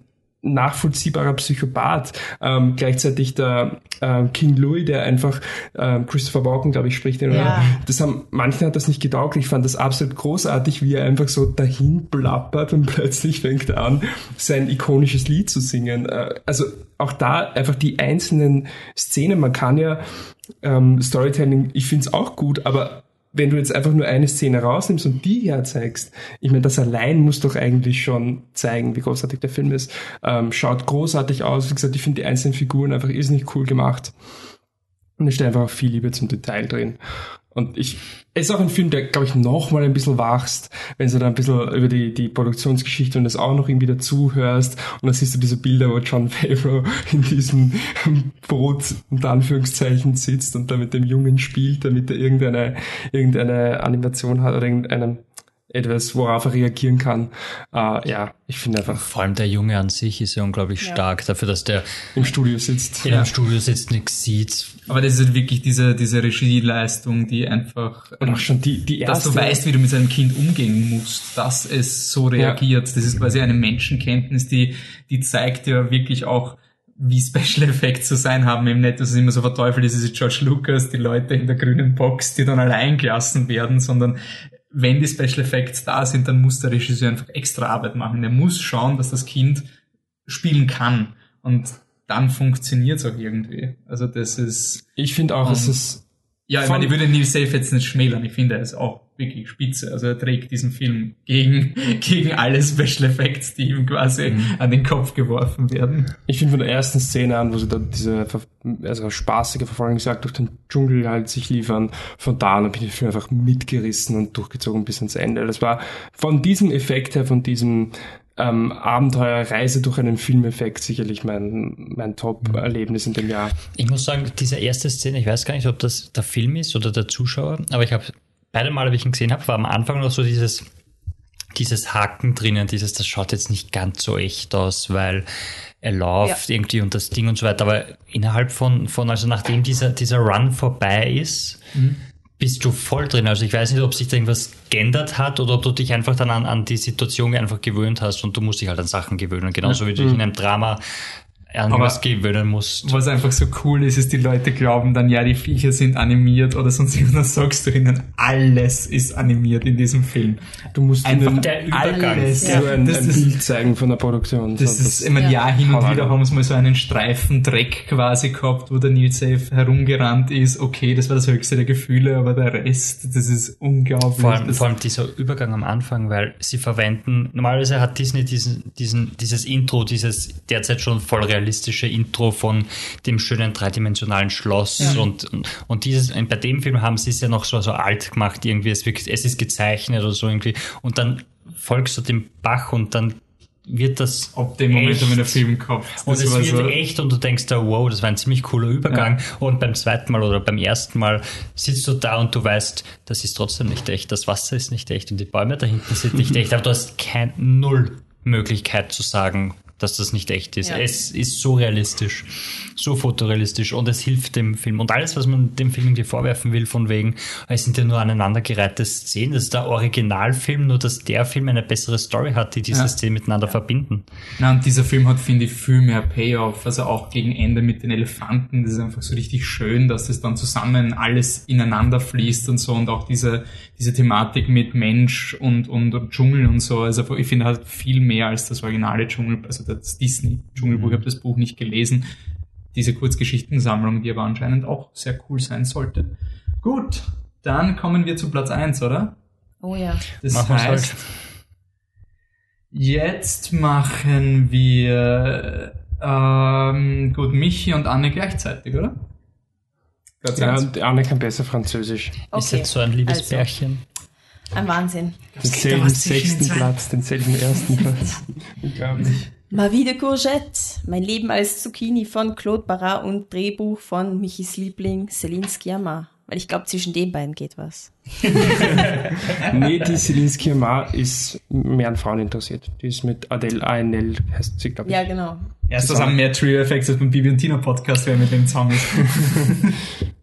nachvollziehbarer Psychopath. Ähm, gleichzeitig der ähm, King Louis, der einfach ähm, Christopher Walken, glaube ich, spricht den, ja. oder? Das haben, manchen hat das nicht getaugt. Ich fand das absolut großartig, wie er einfach so dahin plappert und plötzlich fängt er an, sein ikonisches Lied zu singen. Äh, also auch da einfach die einzelnen Szenen. Man kann ja ähm, Storytelling, ich finde es auch gut, aber wenn du jetzt einfach nur eine Szene rausnimmst und die herzeigst, ich meine, das allein muss doch eigentlich schon zeigen, wie großartig der Film ist. Ähm, schaut großartig aus. Wie gesagt, ich finde die einzelnen Figuren einfach irrsinnig cool gemacht. Und es steht einfach auch viel Liebe zum Detail drin. Und ich, es ist auch ein Film, der, glaube ich, noch mal ein bisschen wachst, wenn du da ein bisschen über die, die Produktionsgeschichte und das auch noch irgendwie dazuhörst. Und dann siehst du diese Bilder, wo John Favreau in diesem Boot, unter Anführungszeichen, sitzt und da mit dem Jungen spielt, damit er irgendeine, irgendeine Animation hat oder irgendeinen etwas, worauf er reagieren kann. Uh, ja, ich finde einfach. Vor allem der Junge an sich ist ja unglaublich ja. stark dafür, dass der im Studio sitzt. In ja. dem Studio sitzt, nichts sieht. Aber das ist halt wirklich diese, diese Regieleistung, die einfach. Und auch schon die, die erste. Dass du weißt, wie du mit seinem Kind umgehen musst, dass es so reagiert. Ja. Das ist quasi eine Menschenkenntnis, die, die zeigt ja wirklich auch, wie Special Effects zu sein haben, eben nicht, dass es immer so verteufelt ist, es ist George Lucas, die Leute in der grünen Box, die dann allein gelassen werden, sondern wenn die Special Effects da sind, dann muss der Regisseur einfach extra Arbeit machen. Er muss schauen, dass das Kind spielen kann. Und dann funktioniert es auch irgendwie. Also das ist. Ich finde auch, es ist. Ja, ich meine, ich würde Neil Safe jetzt nicht schmälern. Ich finde, er ist auch wirklich spitze. Also er trägt diesen Film gegen, gegen alle Special Effects, die ihm quasi mhm. an den Kopf geworfen werden. Ich finde von der ersten Szene an, wo sie da diese also spaßige Verfolgungsjagd durch den Dschungel halt sich liefern, von da an bin ich den Film einfach mitgerissen und durchgezogen bis ans Ende. Das war von diesem Effekt her, von diesem ähm, Abenteuerreise durch einen Filmeffekt sicherlich mein, mein Top-Erlebnis in dem Jahr. Ich muss sagen, diese erste Szene, ich weiß gar nicht, ob das der Film ist oder der Zuschauer, aber ich habe beide Male, wie ich ihn gesehen habe, war am Anfang noch so dieses, dieses Haken drinnen, dieses, das schaut jetzt nicht ganz so echt aus, weil er läuft ja. irgendwie und das Ding und so weiter. Aber innerhalb von, von also nachdem dieser, dieser Run vorbei ist, mhm. bist du voll drin. Also ich weiß nicht, ob sich da irgendwas geändert hat oder ob du dich einfach dann an, an die Situation einfach gewöhnt hast und du musst dich halt an Sachen gewöhnen. Genauso ja. wie du dich in einem Drama an Aber was gewöhnen musst. Was einfach so cool ist, ist, die Leute glauben dann, ja, die Viecher sind animiert oder sonst irgendwas. Dann sagst du ihnen, alles ist animiert in diesem Film. Du musst einfach ihnen der Übergang alles, ja, ein, ein Bild zeigen von der Produktion. Das, so, ist, ich meine, ja, hin und wieder haben sie mal so einen Streifen Dreck quasi gehabt, wo der Nils Safe herumgerannt ist. Okay, das war das höchste der Gefühle, aber der Rest, das ist unglaublich. Vor allem, vor allem dieser Übergang am Anfang, weil sie verwenden, normalerweise hat Disney diesen, diesen, dieses Intro, dieses derzeit schon voll realistisch realistische Intro von dem schönen dreidimensionalen Schloss ja. und, und, und dieses, bei dem Film haben sie es ja noch so, so alt gemacht irgendwie, es, wirklich, es ist gezeichnet oder so irgendwie und dann folgst du dem Bach und dann wird das ab dem Moment, wenn der Film kommt. Und es wird so echt und du denkst da, wow, das war ein ziemlich cooler Übergang. Ja. Und beim zweiten Mal oder beim ersten Mal sitzt du da und du weißt, das ist trotzdem nicht echt. Das Wasser ist nicht echt und die Bäume da hinten sind nicht echt. Aber du hast keine Null Möglichkeit zu sagen, dass das nicht echt ist. Ja. Es ist so realistisch, so fotorealistisch und es hilft dem Film. Und alles, was man dem Film irgendwie vorwerfen will, von wegen, es sind ja nur aneinandergereihte Szenen, das ist der Originalfilm, nur dass der Film eine bessere Story hat, die diese ja. Szenen miteinander ja. verbinden. Na, und dieser Film hat, finde ich, viel mehr Payoff, also auch gegen Ende mit den Elefanten, das ist einfach so richtig schön, dass es dann zusammen alles ineinander fließt und so und auch diese, diese Thematik mit Mensch und, und, und Dschungel und so, also ich finde halt viel mehr als das originale Dschungel, also das Disney-Dschungelbuch, ich habe das Buch nicht gelesen. diese Kurzgeschichtensammlung, die aber anscheinend auch sehr cool sein sollte. Gut, dann kommen wir zu Platz 1, oder? Oh ja. Das Machen heißt, halt. jetzt machen wir ähm, gut Michi und Anne gleichzeitig, oder? Platz Ja, und Anne kann besser Französisch. Ist Okay. jetzt so ein liebes Also. Pärchen. Ein Wahnsinn. Denselben den sechsten zwei. Platz, denselben ersten Platz. Unglaublich. Ma vie de Courgette, mein Leben als Zucchini von Claude Barras und Drehbuch von Michis Liebling Celine Sciamma. Weil ich glaube, zwischen den beiden geht was. Nee, die Celine Sciamma ist mehr an Frauen interessiert. Die ist mit Adele ANL, heißt sie, glaube ich. Ja, genau. Erst das haben mehr Trio Effects als beim Bibi und Tina Podcast, wer mit dem Song ist.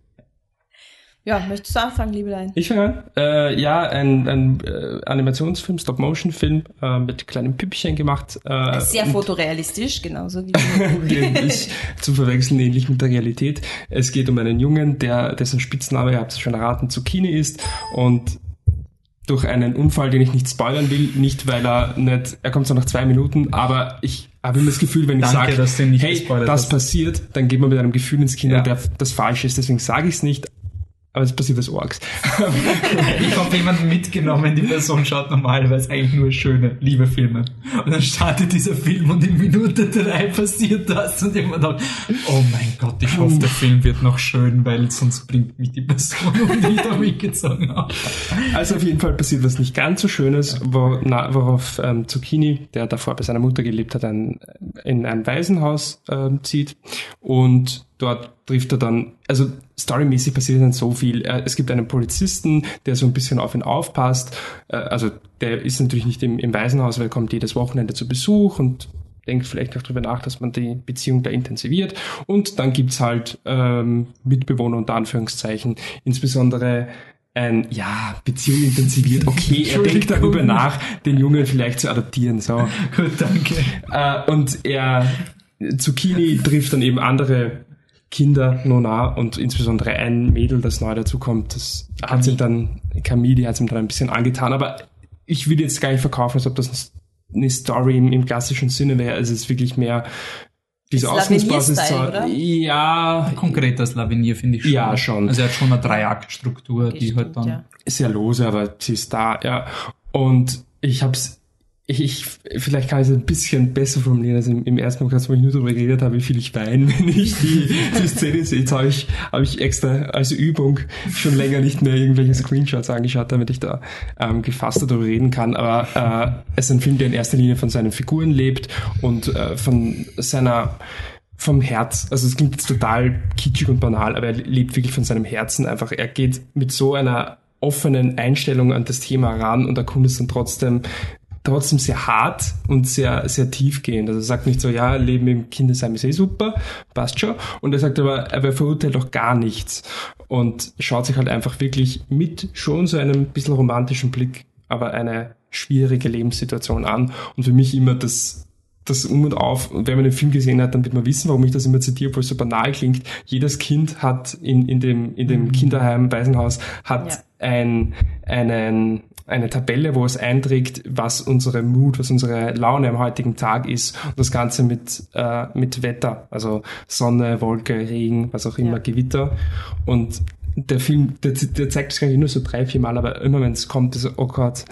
Ja, möchtest du anfangen, Liebelein? Ich fange an. Äh, ja, ein, ein äh, Animationsfilm, Stop-Motion-Film äh, mit kleinen Püppchen gemacht. Äh, Sehr fotorealistisch, genauso wie ist zu verwechseln ähnlich mit der Realität. Es geht um einen Jungen, der dessen Spitzname, ihr habt es schon erraten, Zucchini ist und durch einen Unfall, den ich nicht spoilern will, nicht weil er nicht, er kommt so nach zwei Minuten, aber ich habe immer das Gefühl, wenn ich Danke, sage, hey, das hast. passiert, dann geht man mit einem Gefühl ins Kino, Ja. der das falsch ist, deswegen sage ich es nicht, aber es passiert als Orks. Ich habe jemanden mitgenommen, die Person schaut normalerweise eigentlich nur schöne, liebe Filme. Und dann startet dieser Film und in Minute drei passiert das und ich mir gedacht, oh mein Gott, ich hoffe, der Film wird noch schön, weil sonst bringt mich die Person um, die ich da mitgezogen habe. Also auf jeden Fall passiert was nicht ganz so Schönes, wo, na, worauf ähm, Zucchini, der davor bei seiner Mutter gelebt hat, ein, in ein Waisenhaus ähm, zieht und dort trifft er dann, also storymäßig passiert dann so viel. Äh, Es gibt einen Polizisten, der so ein bisschen auf ihn aufpasst. Äh, Also der ist natürlich nicht im, im Waisenhaus, weil er kommt jedes Wochenende zu Besuch und denkt vielleicht auch darüber nach, dass man die Beziehung da intensiviert. Und dann gibt's halt ähm, Mitbewohner unter Anführungszeichen, insbesondere ein, ja, Beziehung intensiviert. Okay, er denkt darüber nach, den Jungen vielleicht zu adoptieren. So. Gut, danke. Äh, und er, Zucchini trifft dann eben andere Kinder, Nona und insbesondere ein Mädel, das neu dazukommt. Das hat ihm dann, Camille, die hat ihm dann ein bisschen angetan. Aber ich will jetzt gar nicht verkaufen, als ob das eine Story im, im klassischen Sinne wäre. Also es ist wirklich mehr diese Ist Ausgangsbasis. Oder? Ja, Konkret als Lavenier finde ich schon. Ja, schon. Also er hat schon eine Dreiaktstruktur, die halt dann... ja. sehr lose, aber sie ist da, ja. Und ich hab's, ich, ich vielleicht kann ich es ein bisschen besser formulieren als im, im ersten Podcast, wo ich nur darüber geredet habe, wie viel ich weine, wenn ich die, die Szene sehe. Jetzt habe ich, habe ich extra als Übung schon länger nicht mehr irgendwelche Screenshots angeschaut, damit ich da ähm, gefasster darüber reden kann. Aber äh, es ist ein Film, der in erster Linie von seinen Figuren lebt und äh, von seiner vom Herz. Also es klingt jetzt total kitschig und banal, aber er lebt wirklich von seinem Herzen einfach. Er geht mit so einer offenen Einstellung an das Thema ran und erkundet es dann trotzdem trotzdem sehr hart und sehr, sehr tiefgehend. Also er sagt nicht so, ja, Leben im Kindesheim ist eh super, passt schon. Und er sagt aber, er verurteilt auch gar nichts und schaut sich halt einfach wirklich mit schon so einem bisschen romantischen Blick, aber eine schwierige Lebenssituation an. Und für mich immer das, das Um und Auf, und wenn man den Film gesehen hat, dann wird man wissen, warum ich das immer zitiere, obwohl es so banal klingt. Jedes Kind hat in, in dem, in dem Kinderheim, Waisenhaus, hat Ja. ein, einen, eine Tabelle, wo es einträgt, was unsere Mut, was unsere Laune am heutigen Tag ist. Und das Ganze mit, äh, mit Wetter, also Sonne, Wolke, Regen, was auch immer, Ja. Gewitter. Und der Film, der, der zeigt es gar nicht nur so drei, vier Mal, aber immer wenn es kommt, ist oh Gott,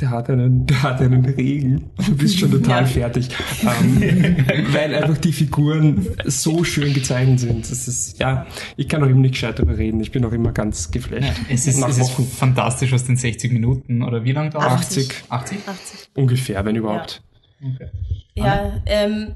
der hat einen, der hat einen Regen. Du bist schon total Ja. fertig. Ähm, weil einfach die Figuren so schön gezeichnet sind. Das ist, ja, ich kann auch immer nicht gescheit darüber reden. Ich bin auch immer ganz geflasht. Es ist, es ist fantastisch aus den 60 Minuten, oder wie lange dauert 80. 80? 80. Ungefähr, wenn überhaupt. Okay. Ja, ähm,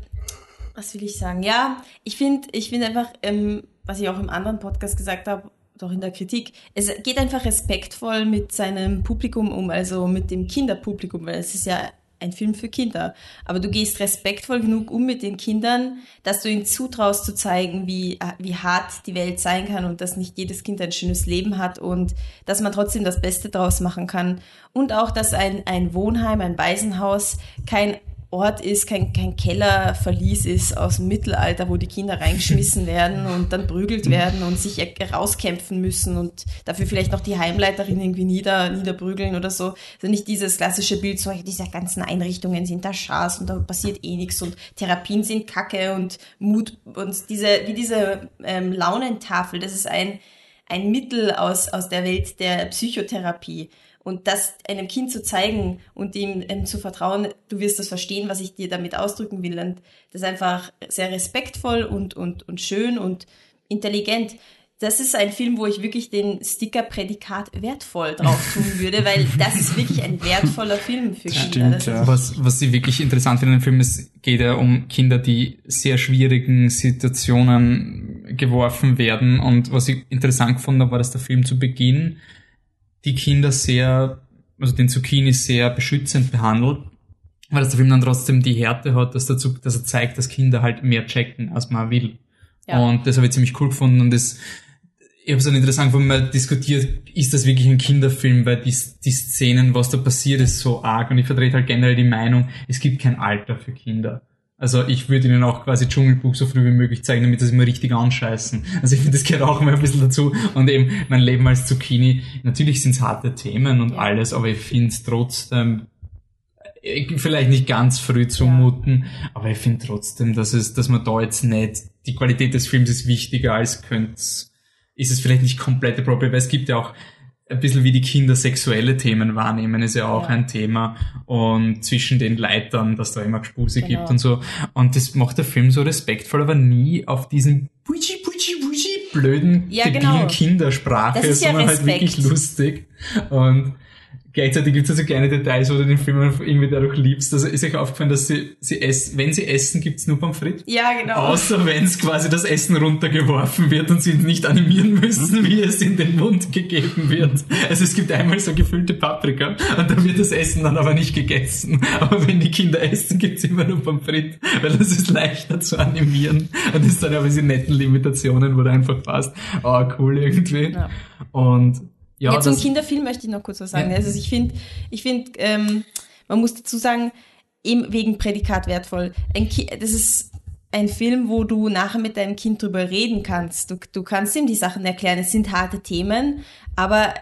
was will ich sagen? Ja, ich finde ich finde einfach, ähm, was ich auch im anderen Podcast gesagt habe, doch in der Kritik, es geht einfach respektvoll mit seinem Publikum um, also mit dem Kinderpublikum, weil es ist ja ein Film für Kinder. Aber du gehst respektvoll genug um mit den Kindern, dass du ihnen zutraust zu zeigen, wie, äh, wie hart die Welt sein kann und dass nicht jedes Kind ein schönes Leben hat und dass man trotzdem das Beste draus machen kann. Und auch, dass ein, ein Wohnheim, ein Waisenhaus kein Ort ist, kein, kein Kellerverlies ist aus dem Mittelalter, wo die Kinder reingeschmissen werden und dann prügelt werden und sich rauskämpfen müssen und dafür vielleicht noch die Heimleiterin irgendwie nieder, niederprügeln oder so. Also nicht dieses klassische Bild, so diese ganzen Einrichtungen sind da Schaß und da passiert eh nichts und Therapien sind Kacke und Mut und diese, wie diese ähm, Launentafel, das ist ein, ein Mittel aus, aus der Welt der Psychotherapie. Und das einem Kind zu zeigen und ihm, ihm zu vertrauen, du wirst das verstehen, was ich dir damit ausdrücken will. Und das ist einfach sehr respektvoll und, und, und schön und intelligent. Das ist ein Film, wo ich wirklich den Sticker-Prädikat wertvoll drauf tun würde, weil das ist wirklich ein wertvoller Film für Kinder. Stimmt, Das ja. ist- Was, was sie wirklich interessant finden im Film ist, geht ja um Kinder, die sehr schwierigen Situationen geworfen werden. Und was ich interessant gefunden habe, war, dass der Film zu Beginn die Kinder sehr, also den Zucchini sehr beschützend behandelt, weil das der Film dann trotzdem die Härte hat, dass, dazu, dass er zeigt, dass Kinder halt mehr checken, als man will. Ja. Und das habe ich ziemlich cool gefunden und das, ich habe es dann interessant gefunden, weil diskutiert, ist das wirklich ein Kinderfilm, weil die, die Szenen, was da passiert, ist so arg und ich vertrete halt generell die Meinung, es gibt kein Alter für Kinder. Also ich würde ihnen auch quasi Dschungelbuch so früh wie möglich zeigen, damit das immer richtig anscheißen. Also ich finde, das gehört auch immer ein bisschen dazu. Und eben mein Leben als Zucchini, natürlich sind es harte Themen und Ja. alles, aber ich finde es trotzdem vielleicht nicht ganz früh zumuten, aber ich finde trotzdem, dass es, dass man da jetzt nicht, die Qualität des Films ist wichtiger als könnte ist es vielleicht nicht komplett appropriate, weil es gibt ja auch ein bisschen wie die Kinder sexuelle Themen wahrnehmen, ist ja auch Ja. ein Thema. Und zwischen den Leitern, dass da immer Gespuse Genau. gibt und so. Und das macht der Film so respektvoll, aber nie auf diesen Buji, Buji, Buji blöden, Ja, debilen genau. Kindersprache, Das ist ja sondern halt wirklich lustig. Und gleichzeitig gibt es also kleine Details, wo du den Film irgendwie dadurch liebst. Also ist euch aufgefallen, dass sie, sie essen, wenn sie essen, gibt's nur Pommes frites? Ja, genau. Außer wenn es quasi das Essen runtergeworfen wird und sie nicht animieren müssen, wie es in den Mund gegeben wird. Also es gibt einmal so gefüllte Paprika und da wird das Essen dann aber nicht gegessen. Aber wenn die Kinder essen, gibt's immer nur Pommes frites, weil das ist leichter zu animieren. Und das sind aber diese netten Limitationen, wo du einfach passt, ah cool irgendwie. Ja. Und ja, Ja, zum Kinderfilm möchte ich noch kurz was sagen. Ja. Also ich finde, ich finde, ähm, man muss dazu sagen, eben wegen Prädikat wertvoll. Das ist ein Film, wo du nachher mit deinem Kind drüber reden kannst. Du, du kannst ihm die Sachen erklären. Es sind harte Themen, aber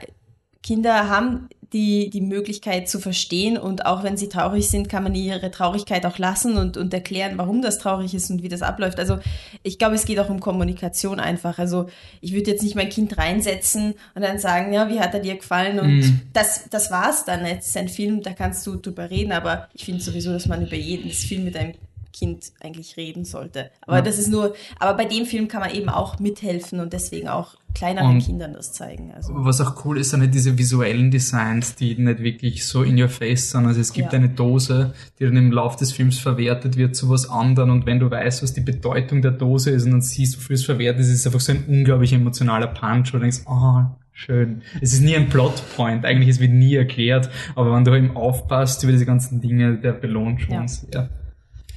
Kinder haben die, die Möglichkeit zu verstehen und auch wenn sie traurig sind, kann man ihre Traurigkeit auch lassen und, und erklären, warum das traurig ist und wie das abläuft. Also ich glaube, es geht auch um Kommunikation einfach. Also ich würde jetzt nicht mein Kind reinsetzen und dann sagen, ja, wie hat er dir gefallen? Und Mhm. das, das war's dann. Es ist ein Film, da kannst du drüber reden, aber ich finde sowieso, dass man über jedes Film mit einem Kind eigentlich reden sollte. Aber Ja. das ist nur, aber bei dem Film kann man eben auch mithelfen und deswegen auch kleineren Und- Kindern das zeigen. Also. Was auch cool ist, sind halt diese visuellen Designs, die nicht wirklich so in your face sind. Also es gibt Ja. eine Dose, die dann im Lauf des Films verwertet wird zu was anderem und wenn du weißt, was die Bedeutung der Dose ist und dann siehst, wofür es verwertet ist, ist es einfach so ein unglaublich emotionaler Punch, wo du denkst, oh, schön. Es ist nie ein Plotpoint, eigentlich es wird nie erklärt, aber wenn du eben aufpasst über diese ganzen Dinge, der belohnt schon Ja. sehr.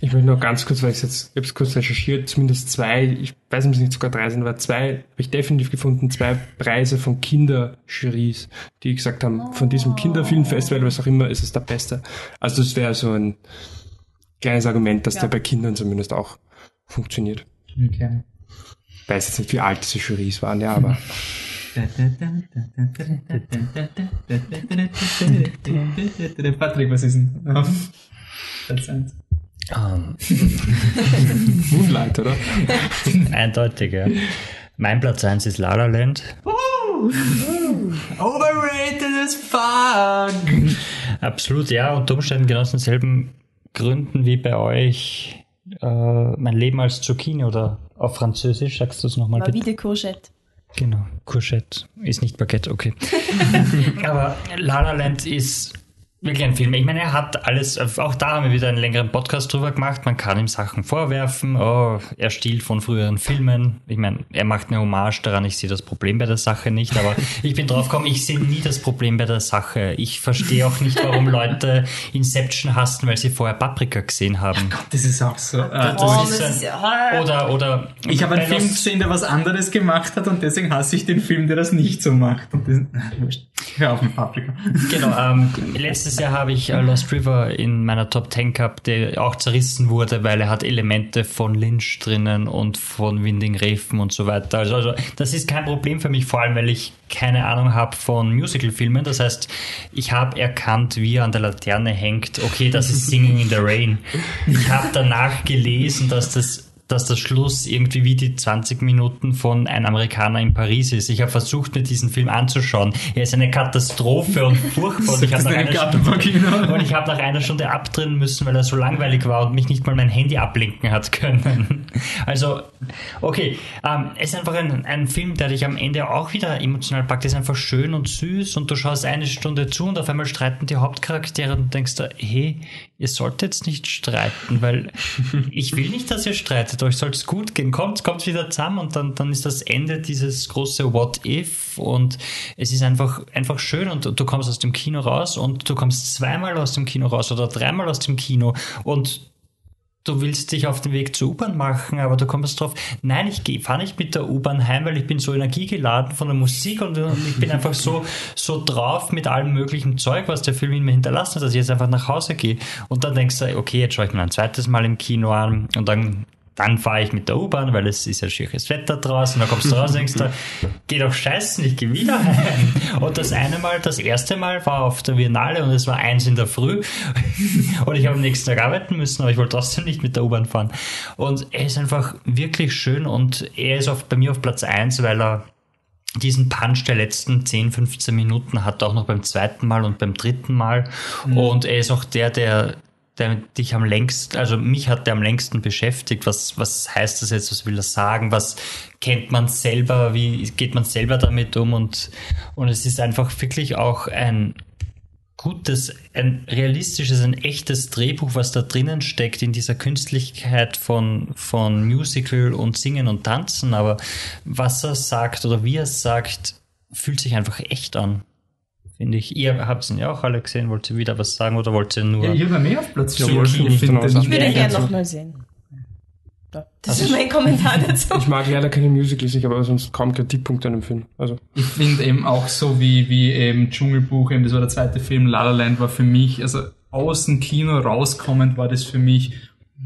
Ich möchte noch ganz kurz, weil ich jetzt, ich habe es kurz recherchiert, zumindest zwei, ich weiß nicht, ob es nicht sogar drei sind, aber zwei habe ich definitiv gefunden, zwei Preise von Kinderjurys, die gesagt haben, von diesem Kinderfilmfestival, was auch immer, ist es der beste. Also das wäre so ein kleines Argument, dass Ja. der bei Kindern zumindest auch funktioniert. Okay. Ich weiß jetzt nicht, wie alt diese Jurys waren, ja, aber Patrick, was ist denn? Platz eins. Ähm, Moonlight, oder? eindeutig, ja. Mein Platz 1 ist La La Land. Overrated as fuck. Absolut, ja, unter Umständen genau aus denselben Gründen wie bei euch äh, mein Leben als Zucchini oder auf Französisch, sagst du es nochmal bitte? wie de Courgette. Genau, Courgette ist nicht Baguette, okay. Aber La La Land ist wirklich ein Film. Ich meine, er hat alles, auch da haben wir wieder einen längeren Podcast drüber gemacht. Man kann ihm Sachen vorwerfen. Oh, er stiehlt von früheren Filmen. Ich meine, er macht eine Hommage daran. Ich sehe das Problem bei der Sache nicht, aber ich bin drauf gekommen, ich sehe nie das Problem bei der Sache. Ich verstehe auch nicht, warum Leute Inception hassen, weil sie vorher Paprika gesehen haben. Das ist auch so. Äh, Das Oh, ist das ist ja. Oder, oder. ich habe einen Film gesehen, der was anderes gemacht hat und deswegen hasse ich den Film, der das nicht so macht. Und das, Hör auf mit Paprika. Genau, ähm, letztes Jahr habe ich äh, Lost River in meiner Top 10 gehabt, der auch zerrissen wurde, weil er hat Elemente von Lynch drinnen und von Winding Refn und so weiter. Also, also das ist kein Problem für mich, vor allem weil ich keine Ahnung habe von Musicalfilmen. Das heißt, ich habe erkannt, wie er an der Laterne hängt. Okay, das ist Singing in the Rain. Ich habe danach gelesen, dass das dass der Schluss irgendwie wie die 20 Minuten von Ein Amerikaner in Paris ist. Ich habe versucht, mir diesen Film anzuschauen. Er ist eine Katastrophe und furchtbar. Und ich habe nach, hab nach einer Stunde abdrehen müssen, weil er so langweilig war und mich nicht mal mein Handy ablenken hat können. Also, okay. Ähm, es ist einfach ein, ein Film, der dich am Ende auch wieder emotional packt. Er ist einfach schön und süß und du schaust eine Stunde zu und auf einmal streiten die Hauptcharaktere und denkst da, hey, ihr sollt jetzt nicht streiten, weil ich will nicht, dass ihr streitet, euch soll es gut gehen. Kommt, kommt wieder zusammen und dann, dann ist das Ende dieses große What If und es ist einfach, einfach schön und du kommst aus dem Kino raus und du kommst zweimal aus dem Kino raus oder dreimal aus dem Kino und du willst dich auf den Weg zur U-Bahn machen, aber du kommst drauf, nein, ich fahre nicht mit der U-Bahn heim, weil ich bin so energiegeladen von der Musik und, und ich bin einfach so, so drauf mit allem möglichen Zeug, was der Film in mir hinterlassen hat, dass ich jetzt einfach nach Hause gehe. Und dann denkst du, okay, jetzt schaue ich mir ein zweites Mal im Kino an und dann dann fahre ich mit der U-Bahn, weil es ist ja schönes Wetter draußen. Dann kommst du raus und denkst, da, geh doch scheißen, ich gehe wieder heim. Und das eine Mal, das erste Mal war auf der Biennale und es war eins in der Früh. Und ich habe am nächsten Tag arbeiten müssen, aber ich wollte trotzdem nicht mit der U-Bahn fahren. Und er ist einfach wirklich schön und er ist auf, bei mir auf Platz eins, weil er diesen Punch der letzten 10, 15 Minuten hat, auch noch beim zweiten Mal und beim dritten Mal. Und er ist auch der, der der dich am längsten, also mich hat der am längsten beschäftigt. Was, was heißt das jetzt? Was will das sagen? Was kennt man selber? Wie geht man selber damit um? Und, und es ist einfach wirklich auch ein gutes, ein realistisches, ein echtes Drehbuch, was da drinnen steckt in dieser Künstlichkeit von, von Musical und Singen und Tanzen. Aber was er sagt oder wie er es sagt, fühlt sich einfach echt an finde ich. Ihr habt ihn ja auch alle gesehen. Wollt ihr wieder was sagen oder wollt ihr nur. Ja, ich habe mehr auf Platz Ja, 4. wollte ich ich Ich würde gerne nochmal sehen. Da. Das Also ist mein Kommentar dazu. Ich mag leider keine Musicals, ich habe aber sonst kaum Kritikpunkte an dem Film. Also, Ich finde eben auch so wie, wie eben Dschungelbuch, eben das war der zweite Film, La La Land war für mich, also aus dem Kino rauskommend war das für mich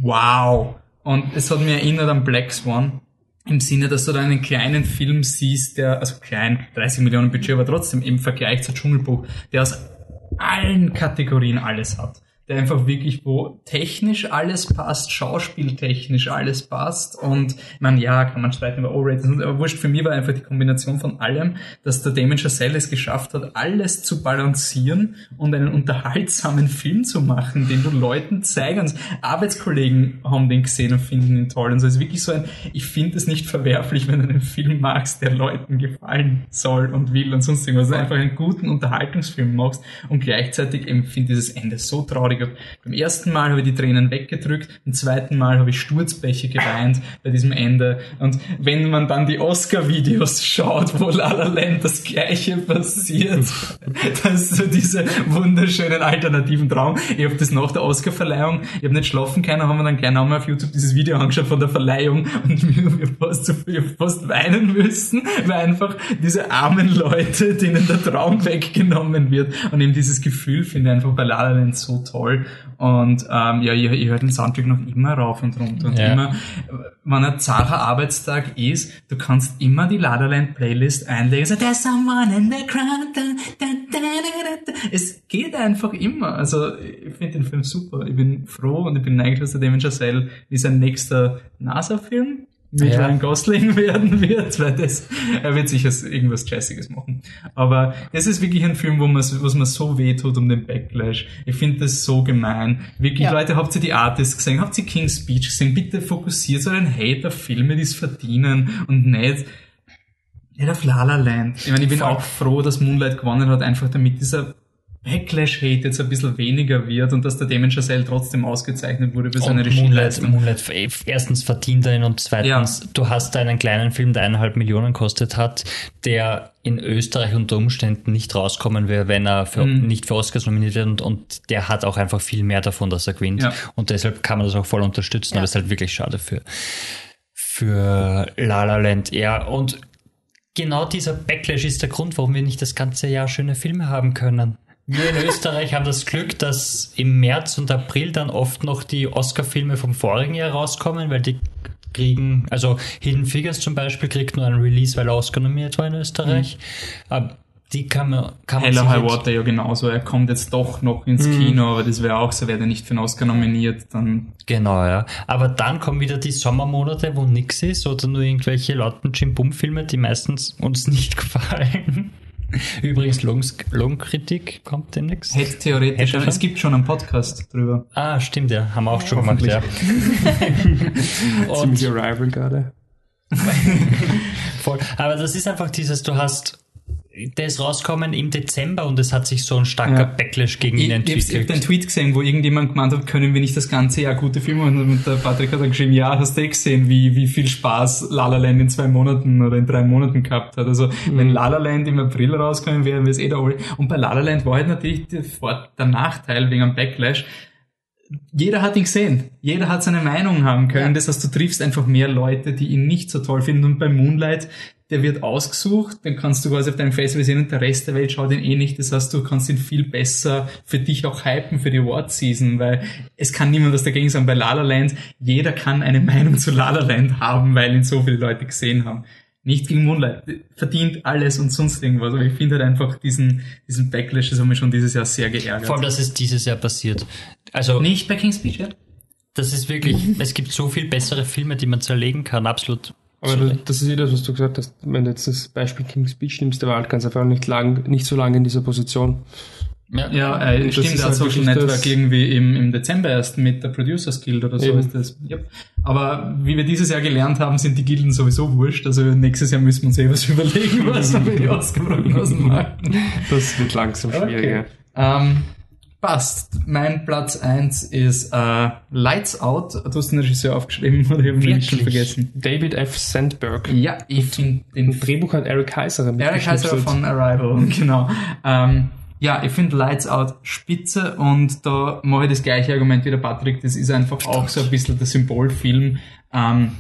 wow. Und es hat mir erinnert an Black Swan. Im Sinne, dass du da einen kleinen Film siehst, der, also klein, 30 Millionen Budget, aber trotzdem im Vergleich zu Dschungelbuch, der aus allen Kategorien alles hat. Der einfach wirklich, wo technisch alles passt, schauspieltechnisch alles passt und man, ja, kann man streiten über O-Ratings, aber wurscht, für mich war einfach die Kombination von allem, dass der Damon Chazelle es geschafft hat, alles zu balancieren und einen unterhaltsamen Film zu machen, den du Leuten zeigen. Und Arbeitskollegen haben den gesehen und finden ihn toll. Und so ist wirklich so ein, ich finde es nicht verwerflich, wenn du einen Film magst, der Leuten gefallen soll und will und sonst irgendwas. Also einfach einen guten Unterhaltungsfilm machst und gleichzeitig eben finde dieses Ende so traurig. Beim ersten Mal habe ich die Tränen weggedrückt, beim zweiten Mal habe ich Sturzbäche geweint bei diesem Ende. Und wenn man dann die Oscar-Videos schaut, wo La La Land das Gleiche passiert, das ist so diese wunderschönen alternativen Traum. Ich habe das nach der Oscar-Verleihung, ich habe nicht schlafen können, haben wir dann gleich nochmal auf YouTube dieses Video angeschaut von der Verleihung und mir wir fast, fast weinen müssen, weil einfach diese armen Leute, denen der Traum weggenommen wird und eben dieses Gefühl finde ich einfach bei La La Land so toll. Und ähm, ja, ich, ich höre den Soundtrack noch immer rauf und runter und Ja. immer, wenn ein zacher Arbeitstag ist, du kannst immer die La La Land Playlist einlegen, so, there's someone in the crowd, da, da, da, es geht einfach immer, also ich finde den Film super, ich bin froh und ich bin neigt, dass der Damon Chazelle wie sein nächster NASA-Film mit Ja. Ryan Gosling werden wird, weil das, er wird sicher irgendwas Jazziges machen. Aber das ist wirklich ein Film, wo man, was man so wehtut um den Backlash. Ich finde das so gemein. Wirklich, Ja. Leute, habt ihr die Artists gesehen? Habt ihr King's Speech gesehen? Bitte fokussiert euren Hate auf Filme, die es verdienen und nicht, nicht auf La La Land. Ich meine, ich bin Voll. auch froh, dass Moonlight gewonnen hat, einfach damit dieser Backlash-Hate jetzt ein bisschen weniger wird und dass der Damon Chazelle trotzdem ausgezeichnet wurde für seine Und Moonlight. Moonlight, eh, erstens verdient er ihn und zweitens, du hast einen kleinen Film, der eineinhalb Millionen kostet hat, der in Österreich unter Umständen nicht rauskommen wäre, wenn er für, Mhm. nicht für Oscars nominiert wird und, und der hat auch einfach viel mehr davon, dass er gewinnt. Ja. Und deshalb kann man das auch voll unterstützen, Ja. aber es ist halt wirklich schade für, für La La Land. Ja, und genau dieser Backlash ist der Grund, warum wir nicht das ganze Jahr schöne Filme haben können. Wir in Österreich haben das Glück, dass im März und April dann oft noch die Oscar-Filme vom vorigen Jahr rauskommen, weil die kriegen, also Hidden Figures zum Beispiel kriegt nur einen Release, weil er Oscar nominiert war in Österreich. Mhm. Aber die kann man, kann man Hella High Water ja genauso. Er kommt jetzt doch noch ins mhm. Kino, aber das wäre auch so, wäre er nicht für einen Oscar nominiert, dann. Genau, ja. Aber dann kommen wieder die Sommermonate, wo nix ist oder nur irgendwelche lauten Jim Bum Filme, die meistens uns nicht gefallen. Übrigens, Longkritik kommt demnächst. Hätte theoretisch, Hätte es gibt schon einen Podcast drüber. Ah, stimmt, ja, haben wir auch schon gemacht, ja. Ziemlich Arrival gerade. Voll. Aber das ist einfach dieses, du hast der ist rausgekommen im Dezember und es hat sich so ein starker ja. Backlash gegen ihn entwickelt. Ich habe einen Tweet gesehen, wo irgendjemand gemeint hat, können wir nicht das ganze Jahr gute Filme machen? Und der Patrick hat dann geschrieben, ja, hast du eh gesehen, wie, wie viel Spaß La La Land in zwei Monaten oder in drei Monaten gehabt hat. Also, mhm. wenn La La Land im April rauskommen wäre, wäre es eh da alle. Und bei La La Land war halt natürlich der, der Nachteil wegen einem Backlash, jeder hat ihn gesehen. Jeder hat seine Meinung haben können. Ja. Das heißt, du triffst einfach mehr Leute, die ihn nicht so toll finden. Und bei Moonlight der wird ausgesucht, dann kannst du quasi auf deinem Festival sehen und der Rest der Welt schaut ihn eh nicht. Das heißt, du kannst ihn viel besser für dich auch hypen für die Award Season, weil es kann niemand was dagegen sagen. Bei La La Land, jeder kann eine Meinung zu La La Land haben, weil ihn so viele Leute gesehen haben. Nicht gegen Moonlight, verdient alles und sonst irgendwas. Aber ich finde halt einfach diesen, diesen Backlash, das hat mich schon dieses Jahr sehr geärgert. Vor allem, dass es dieses Jahr passiert. Also. Nicht bei King's Speech, ja? Das ist wirklich, es gibt so viel bessere Filme, die man zerlegen kann, absolut aber Sorry. das ist eh das, was du gesagt hast. Wenn du jetzt das Beispiel King's Speech nimmst, der war halt ganz einfach nicht lang, nicht so lange in dieser Position. Ja, ja äh, stimmt, hat halt Social Network irgendwie im, im Dezember erst mit der Producers Guild oder so Eben. ist das. Yep. Aber wie wir dieses Jahr gelernt haben, sind die Gilden sowieso wurscht. Also nächstes Jahr müssen wir uns eh was überlegen, was wir für die Oscar-Prognosen machen. Das wird langsam schwieriger. Okay. Ähm, Passt. Mein Platz eins ist äh, Lights Out. Du hast den Regisseur aufgeschrieben oder ich habe ihn schon vergessen. David F. Sandberg. Ja, ich finde den Drehbuch hat Eric Heiserer Eric Heiserer von Arrival, genau. Ähm, ja, ich finde Lights Out spitze und da mache ich das gleiche Argument wie der Patrick. Das ist einfach auch so ein bisschen der Symbolfilm. Ähm,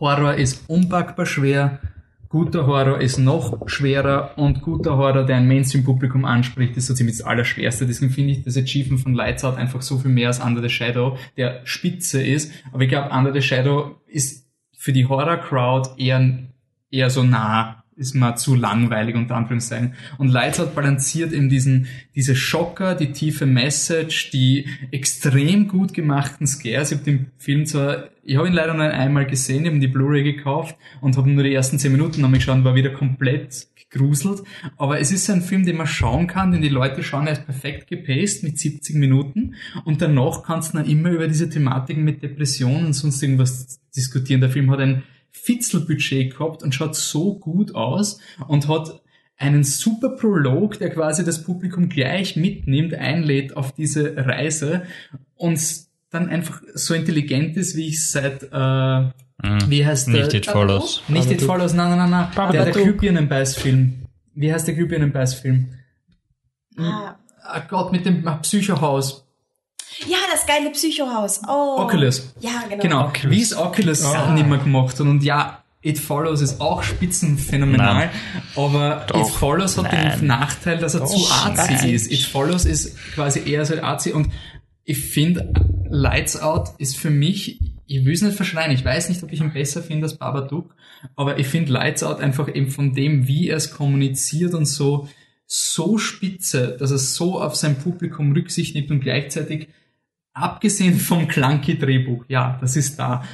Horror ist unpackbar schwer Guter Horror ist noch schwerer und guter Horror, der ein Mainstream-Publikum anspricht, ist so ziemlich das Allerschwerste. Deswegen finde ich das Achievement von Lights Out einfach so viel mehr als Under the Shadow, der spitze ist. Aber ich glaube, Under the Shadow ist für die Horror-Crowd eher, eher so nah ist mal zu langweilig unter Anführungszeichen. Und Lights Out balanciert eben diesen, diese Schocker, die tiefe Message, die extrem gut gemachten Scares. Ich habe den Film zwar, ich habe ihn leider nur einmal gesehen, ich habe die Blu-ray gekauft und habe nur die ersten zehn Minuten noch geschaut und war wieder komplett gegruselt. Aber es ist ein Film, den man schauen kann, den die Leute schauen, er ist perfekt gepaced mit 70 Minuten und danach kannst du dann immer über diese Thematiken mit Depressionen und sonst irgendwas diskutieren. Der Film hat ein Fitzelbudget gehabt und schaut so gut aus und hat einen super Prolog, der quasi das Publikum gleich mitnimmt, einlädt auf diese Reise und dann einfach so intelligent ist, wie ich seit, äh, mhm. wie heißt der? Nicht It Follows. Nicht It Follows, nein, nein, nein, nein. Der, der Glühbirnenbeiß-Film. Wie heißt der Glühbirnenbeiß-Film? Ah. ah Gott, mit dem Psychohaus. Ja, das geile Psychohaus. Oh. Oculus. Ja, genau. Genau. Oculus. Wie es Oculus ah. Sachen immer gemacht hat. Und ja, It Follows ist auch spitzenphänomenal, Nein. aber Doch. It Follows hat Nein. den Nachteil, dass er Doch. zu arzi ist. It Follows ist quasi eher so arzi und ich finde, Lights Out ist für mich, ich will es nicht verschreien, ich weiß nicht, ob ich ihn besser finde als Babadook, aber ich finde Lights Out einfach eben von dem, wie er es kommuniziert und so, so spitze, dass er so auf sein Publikum Rücksicht nimmt und gleichzeitig abgesehen vom Clunky-Drehbuch, ja, das ist da.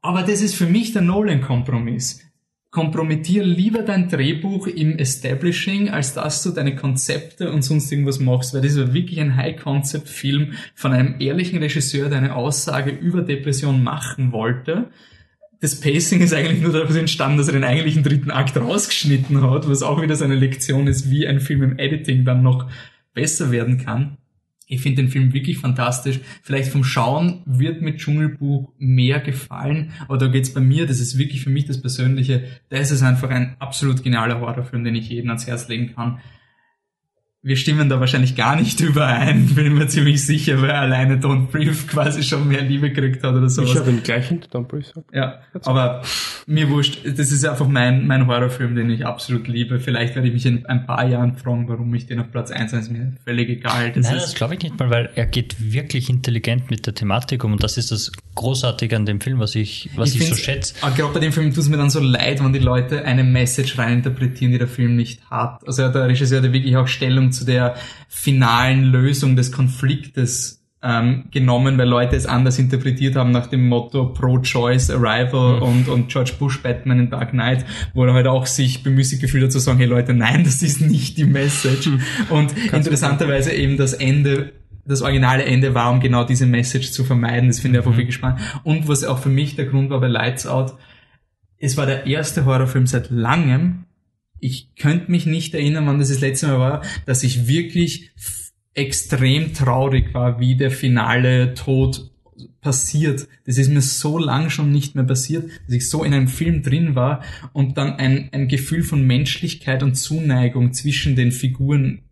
Aber das ist für mich der Nolan-Kompromiss. Kompromittier lieber dein Drehbuch im Establishing, als dass du deine Konzepte und sonst irgendwas machst, weil das war wirklich ein High-Concept-Film von einem ehrlichen Regisseur, der eine Aussage über Depression machen wollte. Das Pacing ist eigentlich nur daraus entstanden, dass er den eigentlichen dritten Akt rausgeschnitten hat, was auch wieder seine Lektion ist, wie ein Film im Editing dann noch besser werden kann. Ich finde den Film wirklich fantastisch. Vielleicht vom Schauen wird mit Dschungelbuch mehr gefallen, aber da geht's bei mir, das ist wirklich für mich das Persönliche, das ist einfach ein absolut genialer Horrorfilm, den ich jedem ans Herz legen kann. Wir stimmen da wahrscheinlich gar nicht überein, bin mir ziemlich sicher, weil alleine Don't Breathe quasi schon mehr Liebe gekriegt hat oder sowas. Ich habe ihn gleich hinter Don't Breathe. Ja, aber mir wurscht, das ist einfach mein, mein Horrorfilm, den ich absolut liebe. Vielleicht werde ich mich in ein paar Jahren fragen, warum ich den auf Platz 1 ist mir völlig egal. Das Nein, das glaube ich nicht mal, weil er geht wirklich intelligent mit der Thematik um und das ist das Großartige an dem Film, was ich, was ich, ich so schätze. Gerade bei dem Film tut es mir dann so leid, wenn die Leute eine Message reininterpretieren, die der Film nicht hat. Also der Regisseur hat wirklich auch Stellung zu der finalen Lösung des Konfliktes ähm, genommen, weil Leute es anders interpretiert haben nach dem Motto Pro-Choice Arrival mhm. und, und George Bush Batman in Dark Knight, wo er halt auch sich bemüßigt gefühlt hat zu sagen, hey Leute, nein, das ist nicht die Message. Mhm. Und interessanterweise eben das Ende das originale Ende war, um genau diese Message zu vermeiden. Das finde ich einfach mhm. wirklich spannend. Und was auch für mich der Grund war bei Lights Out, es war der erste Horrorfilm seit langem, ich könnte mich nicht erinnern, wann das das letzte Mal war, dass ich wirklich extrem traurig war, wie der finale Tod passiert. Das ist mir so lang schon nicht mehr passiert, dass ich so in einem Film drin war und dann ein, ein Gefühl von Menschlichkeit und Zuneigung zwischen den Figuren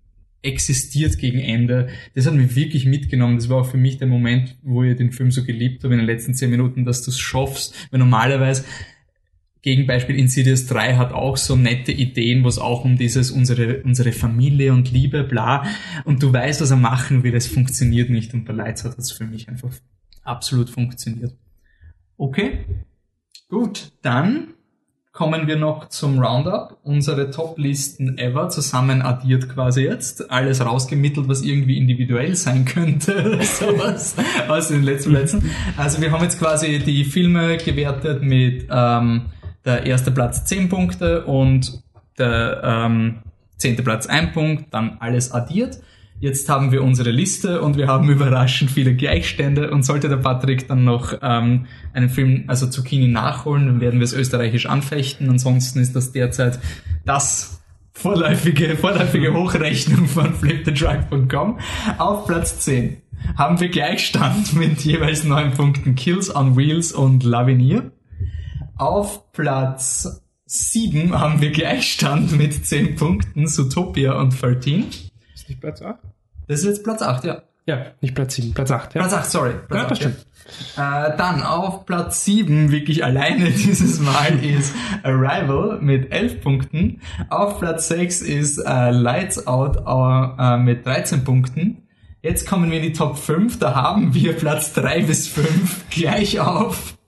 existiert gegen Ende. Das hat mich wirklich mitgenommen. Das war auch für mich der Moment, wo ich den Film so geliebt habe in den letzten zehn Minuten, dass du es schaffst. Weil normalerweise Gegenbeispiel Insidious 3 hat auch so nette Ideen, wo es auch um dieses unsere, unsere Familie und Liebe, bla. Und du weißt, was er machen will, es funktioniert nicht. Und bei Lights hat das für mich einfach absolut funktioniert. Okay, gut, dann kommen wir noch zum Roundup. Unsere Top-Listen ever zusammen addiert quasi jetzt. Alles rausgemittelt, was irgendwie individuell sein könnte. Sowas aus den letzten Plätzen. Also wir haben jetzt quasi die Filme gewertet mit ähm, der erste Platz 10 Punkte und der ähm, zehnte Platz 1 Punkt, dann alles addiert. Jetzt haben wir unsere Liste und wir haben überraschend viele Gleichstände und sollte der Patrick dann noch ähm, einen Film, also Zucchini nachholen, dann werden wir es österreichisch anfechten. Ansonsten ist das derzeit das vorläufige, vorläufige Hochrechnung von flipthedrug.com. Auf Platz 10 haben wir Gleichstand mit jeweils neun Punkten Kills on Wheels und Lavinier. Auf Platz 7 haben wir Gleichstand mit 10 Punkten, Zootopia und 13. Ist nicht Platz 8? Das ist jetzt Platz 8, ja. Ja, nicht Platz 7, Platz 8. Ja. Platz 8, sorry. Platz ja, 8, das stimmt. Ja. Äh, dann auf Platz 7, wirklich alleine dieses Mal, ist Arrival mit 11 Punkten. Auf Platz 6 ist äh, Lights Out äh, mit 13 Punkten. Jetzt kommen wir in die Top 5, da haben wir Platz 3 bis 5 gleich auf.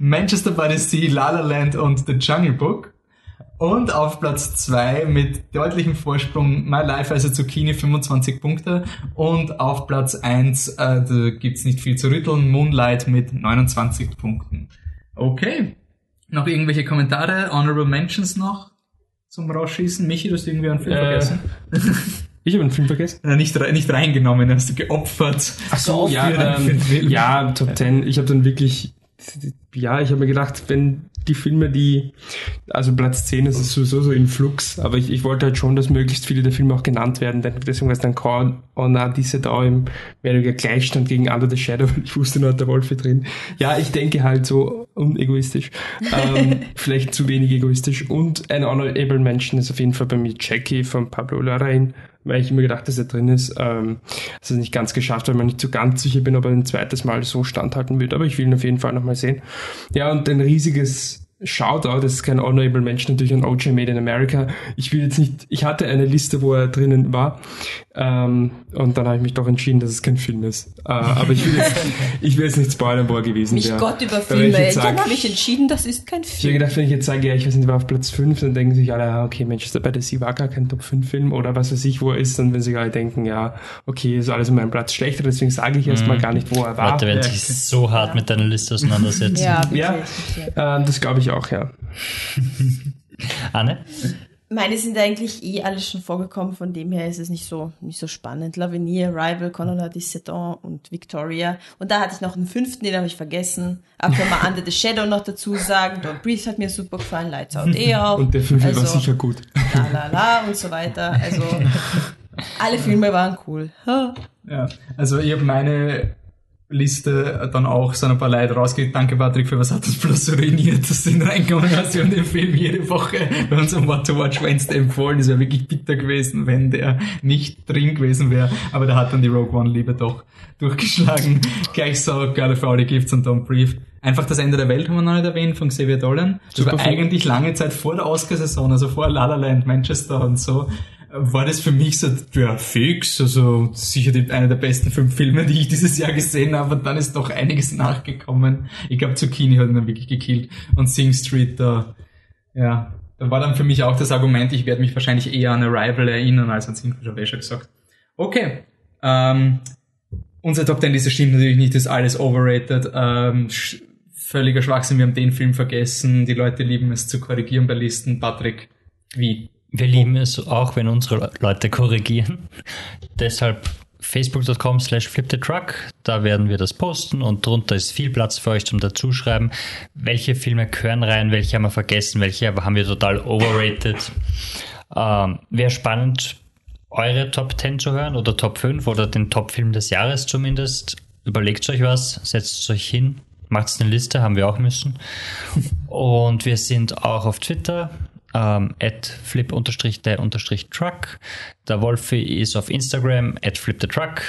Manchester by the Sea, La La Land und The Jungle Book. Und auf Platz 2 mit deutlichem Vorsprung My Life as a Zucchini 25 Punkte. Und auf Platz 1, äh, da gibt's nicht viel zu rütteln, Moonlight mit 29 Punkten. Okay. Noch irgendwelche Kommentare, Honorable Mentions noch zum Rausschießen? Michi, du hast irgendwie einen Film äh, vergessen. Ich habe einen Film vergessen. Ja, nicht, nicht reingenommen, hast du geopfert. Ach so, ja, ähm, ja, Top 10. Ich habe dann wirklich ja, ich habe mir gedacht, wenn die Filme, die, also Platz 10 ist es sowieso so in Flux, aber ich, ich wollte halt schon, dass möglichst viele der Filme auch genannt werden, denn deswegen war es dann Call on diese da im mehr oder weniger Gleichstand gegen Under the Shadow, weil ich wusste nur, der Wolf hier drin. Ja, ich denke halt so unegoistisch, ähm, vielleicht zu wenig egoistisch und ein Honorable Mention ist auf jeden Fall bei mir Jackie von Pablo Larraín, weil ich immer gedacht, dass er drin ist. Ähm, das ist nicht ganz geschafft, weil man nicht so ganz sicher bin, ob er ein zweites Mal so standhalten wird. Aber ich will ihn auf jeden Fall nochmal sehen. Ja, und ein riesiges Shoutout, das ist kein Honorable Mensch, natürlich an OJ Made in America. Ich will jetzt nicht, ich hatte eine Liste, wo er drinnen war, ähm, und dann habe ich mich doch entschieden, dass es kein Film ist. Äh, aber ich will, jetzt, ich will jetzt nicht spoilern, wo er gewesen wäre. Mich Gott über Filme. Dann habe ich entschieden, das ist kein Film. Ich habe gedacht, wenn ich jetzt sage, ja, ich weiß nicht, war auf Platz 5, dann denken sich alle, ja, okay, Manchester by the Sea war gar kein Top 5 Film oder was weiß ich, wo er ist, dann wenn sie alle denken, ja, okay, ist alles um meinen Platz schlechter, deswegen sage ich erst mal mhm. gar nicht, wo er war. Warte, wenn sich so hart mit deiner Liste auseinandersetzen. ja, ja äh, das glaube ich auch, ja. Anne? Meine sind eigentlich eh alle schon vorgekommen, von dem her ist es nicht so, nicht so spannend. Lavinier, Rival, Conor Disseton und Victoria. Und da hatte ich noch einen fünften, den habe ich vergessen. Aber kann man Under the Shadow noch dazu sagen. Don't Breathe hat mir super gefallen, Lights Out eh auch. Und der fünfte also, war sicher gut. La la la und so weiter. Also, alle Filme waren cool. ja, also ich habe meine Liste dann auch so ein paar Leute rausgeht. Danke Patrick für was hat das bloß ruiniert, dass du ihn reingekommen hast. Wir haben den Film jede Woche bei unserem What to Watch Wednesday empfohlen. Es wäre wirklich bitter gewesen, wenn der nicht drin gewesen wäre. Aber da hat dann die Rogue One Liebe doch durchgeschlagen. Gleich so geile Freude Gifts und Don't Brief. Einfach das Ende der Welt haben wir noch nicht erwähnt von Xavier Dolan. Das war eigentlich lange Zeit vor der Oscar-Saison, also vor La La Land, Manchester und so war das für mich so, ja, fix, also sicher die, einer der besten fünf Filme, die ich dieses Jahr gesehen habe, und dann ist doch einiges nachgekommen. Ich glaube, Zucchini hat ihn dann wirklich gekillt. Und Sing Street, da, ja, da war dann für mich auch das Argument, ich werde mich wahrscheinlich eher an Arrival erinnern als an ich schon gesagt. Okay, ähm, unsere Top Ten Liste stimmt natürlich nicht, ist alles overrated, ähm, sch völliger Schwachsinn, wir haben den Film vergessen, die Leute lieben es zu korrigieren bei Listen. Patrick, wie? Wir lieben es auch, wenn unsere Leute korrigieren. Deshalb facebook.com slash flipthetruck, da werden wir das posten und drunter ist viel Platz für euch zum dazuschreiben, welche Filme gehören rein, welche haben wir vergessen, welche haben wir total overrated. Ähm, Wäre spannend, eure Top 10 zu hören oder Top 5 oder den Top-Film des Jahres zumindest. Überlegt euch was, setzt euch hin, macht eine Liste, haben wir auch müssen. Und wir sind auch auf Twitter, ähm, at flip-the-truck. Der Wolfi ist auf Instagram, at flip-the-truck.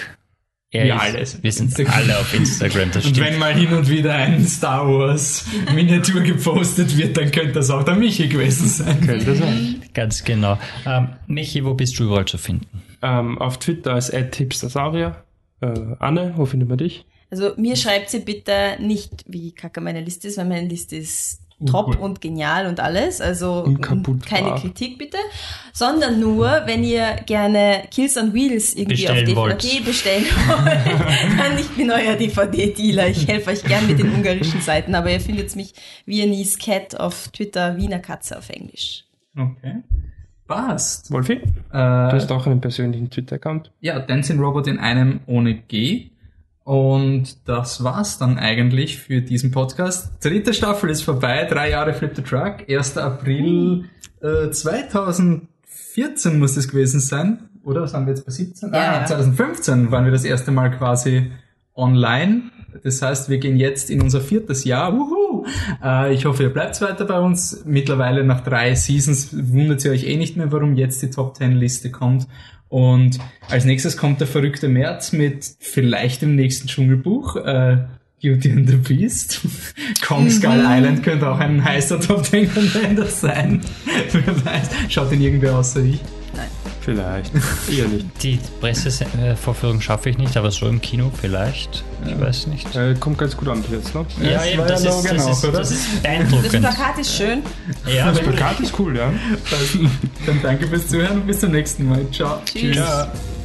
Er ja, ist, alles. Wir sind Instagram. alle auf Instagram, das stimmt. Und wenn mal hin und wieder ein Star Wars Miniatur gepostet wird, dann könnte das auch der Michi gewesen sein. Könnte sein. Ganz genau. Ähm, Michi, wo bist du überall zu finden? Ähm, auf Twitter als @hipstersaurier. Äh, Anne, wo findet man dich? Also mir schreibt sie bitte nicht, wie kacke meine Liste ist, weil meine Liste ist top cool. und genial und alles. Also keine Kritik bitte. Sondern nur, wenn ihr gerne Kills on Wheels irgendwie bestellen auf DVD wollt. bestellen wollt, dann ich bin euer DVD-Dealer. Ich helfe euch gern mit den ungarischen Seiten, aber ihr findet mich Viennese Cat auf Twitter, Wiener Katze auf Englisch. Okay. Passt. Wolfi? Äh, du hast auch einen persönlichen Twitter-Account? Ja, Dancing Robot in einem ohne G. Und das war's dann eigentlich für diesen Podcast. Dritte Staffel ist vorbei, drei Jahre Flip the Truck. 1. April äh, 2014 muss es gewesen sein. Oder was haben wir jetzt bei 17? Ja, ah, 2015 waren wir das erste Mal quasi online. Das heißt, wir gehen jetzt in unser viertes Jahr. Wuhu! Äh, ich hoffe, ihr bleibt weiter bei uns. Mittlerweile nach drei Seasons wundert ihr euch eh nicht mehr, warum jetzt die Top 10 Liste kommt. Und als nächstes kommt der verrückte März mit vielleicht dem nächsten Dschungelbuch, äh, Beauty and the Beast. Kong Skull mhm. Island könnte auch ein heißer Top Ten Contender sein. Wer weiß. Schaut ihn irgendwer außer ich? Vielleicht. Eher nicht. Die Pressevorführung schaffe ich nicht, aber so im Kino vielleicht. Ich weiß nicht. Äh, kommt ganz gut an jetzt, ne? Ja, ja eben, das, ist, das, ist, das ist beeindruckend. Das Plakat ist schön. Ja, das Plakat ist cool, ja. Dann danke fürs Zuhören und bis zum nächsten Mal. Ciao. Tschüss. Tschüss.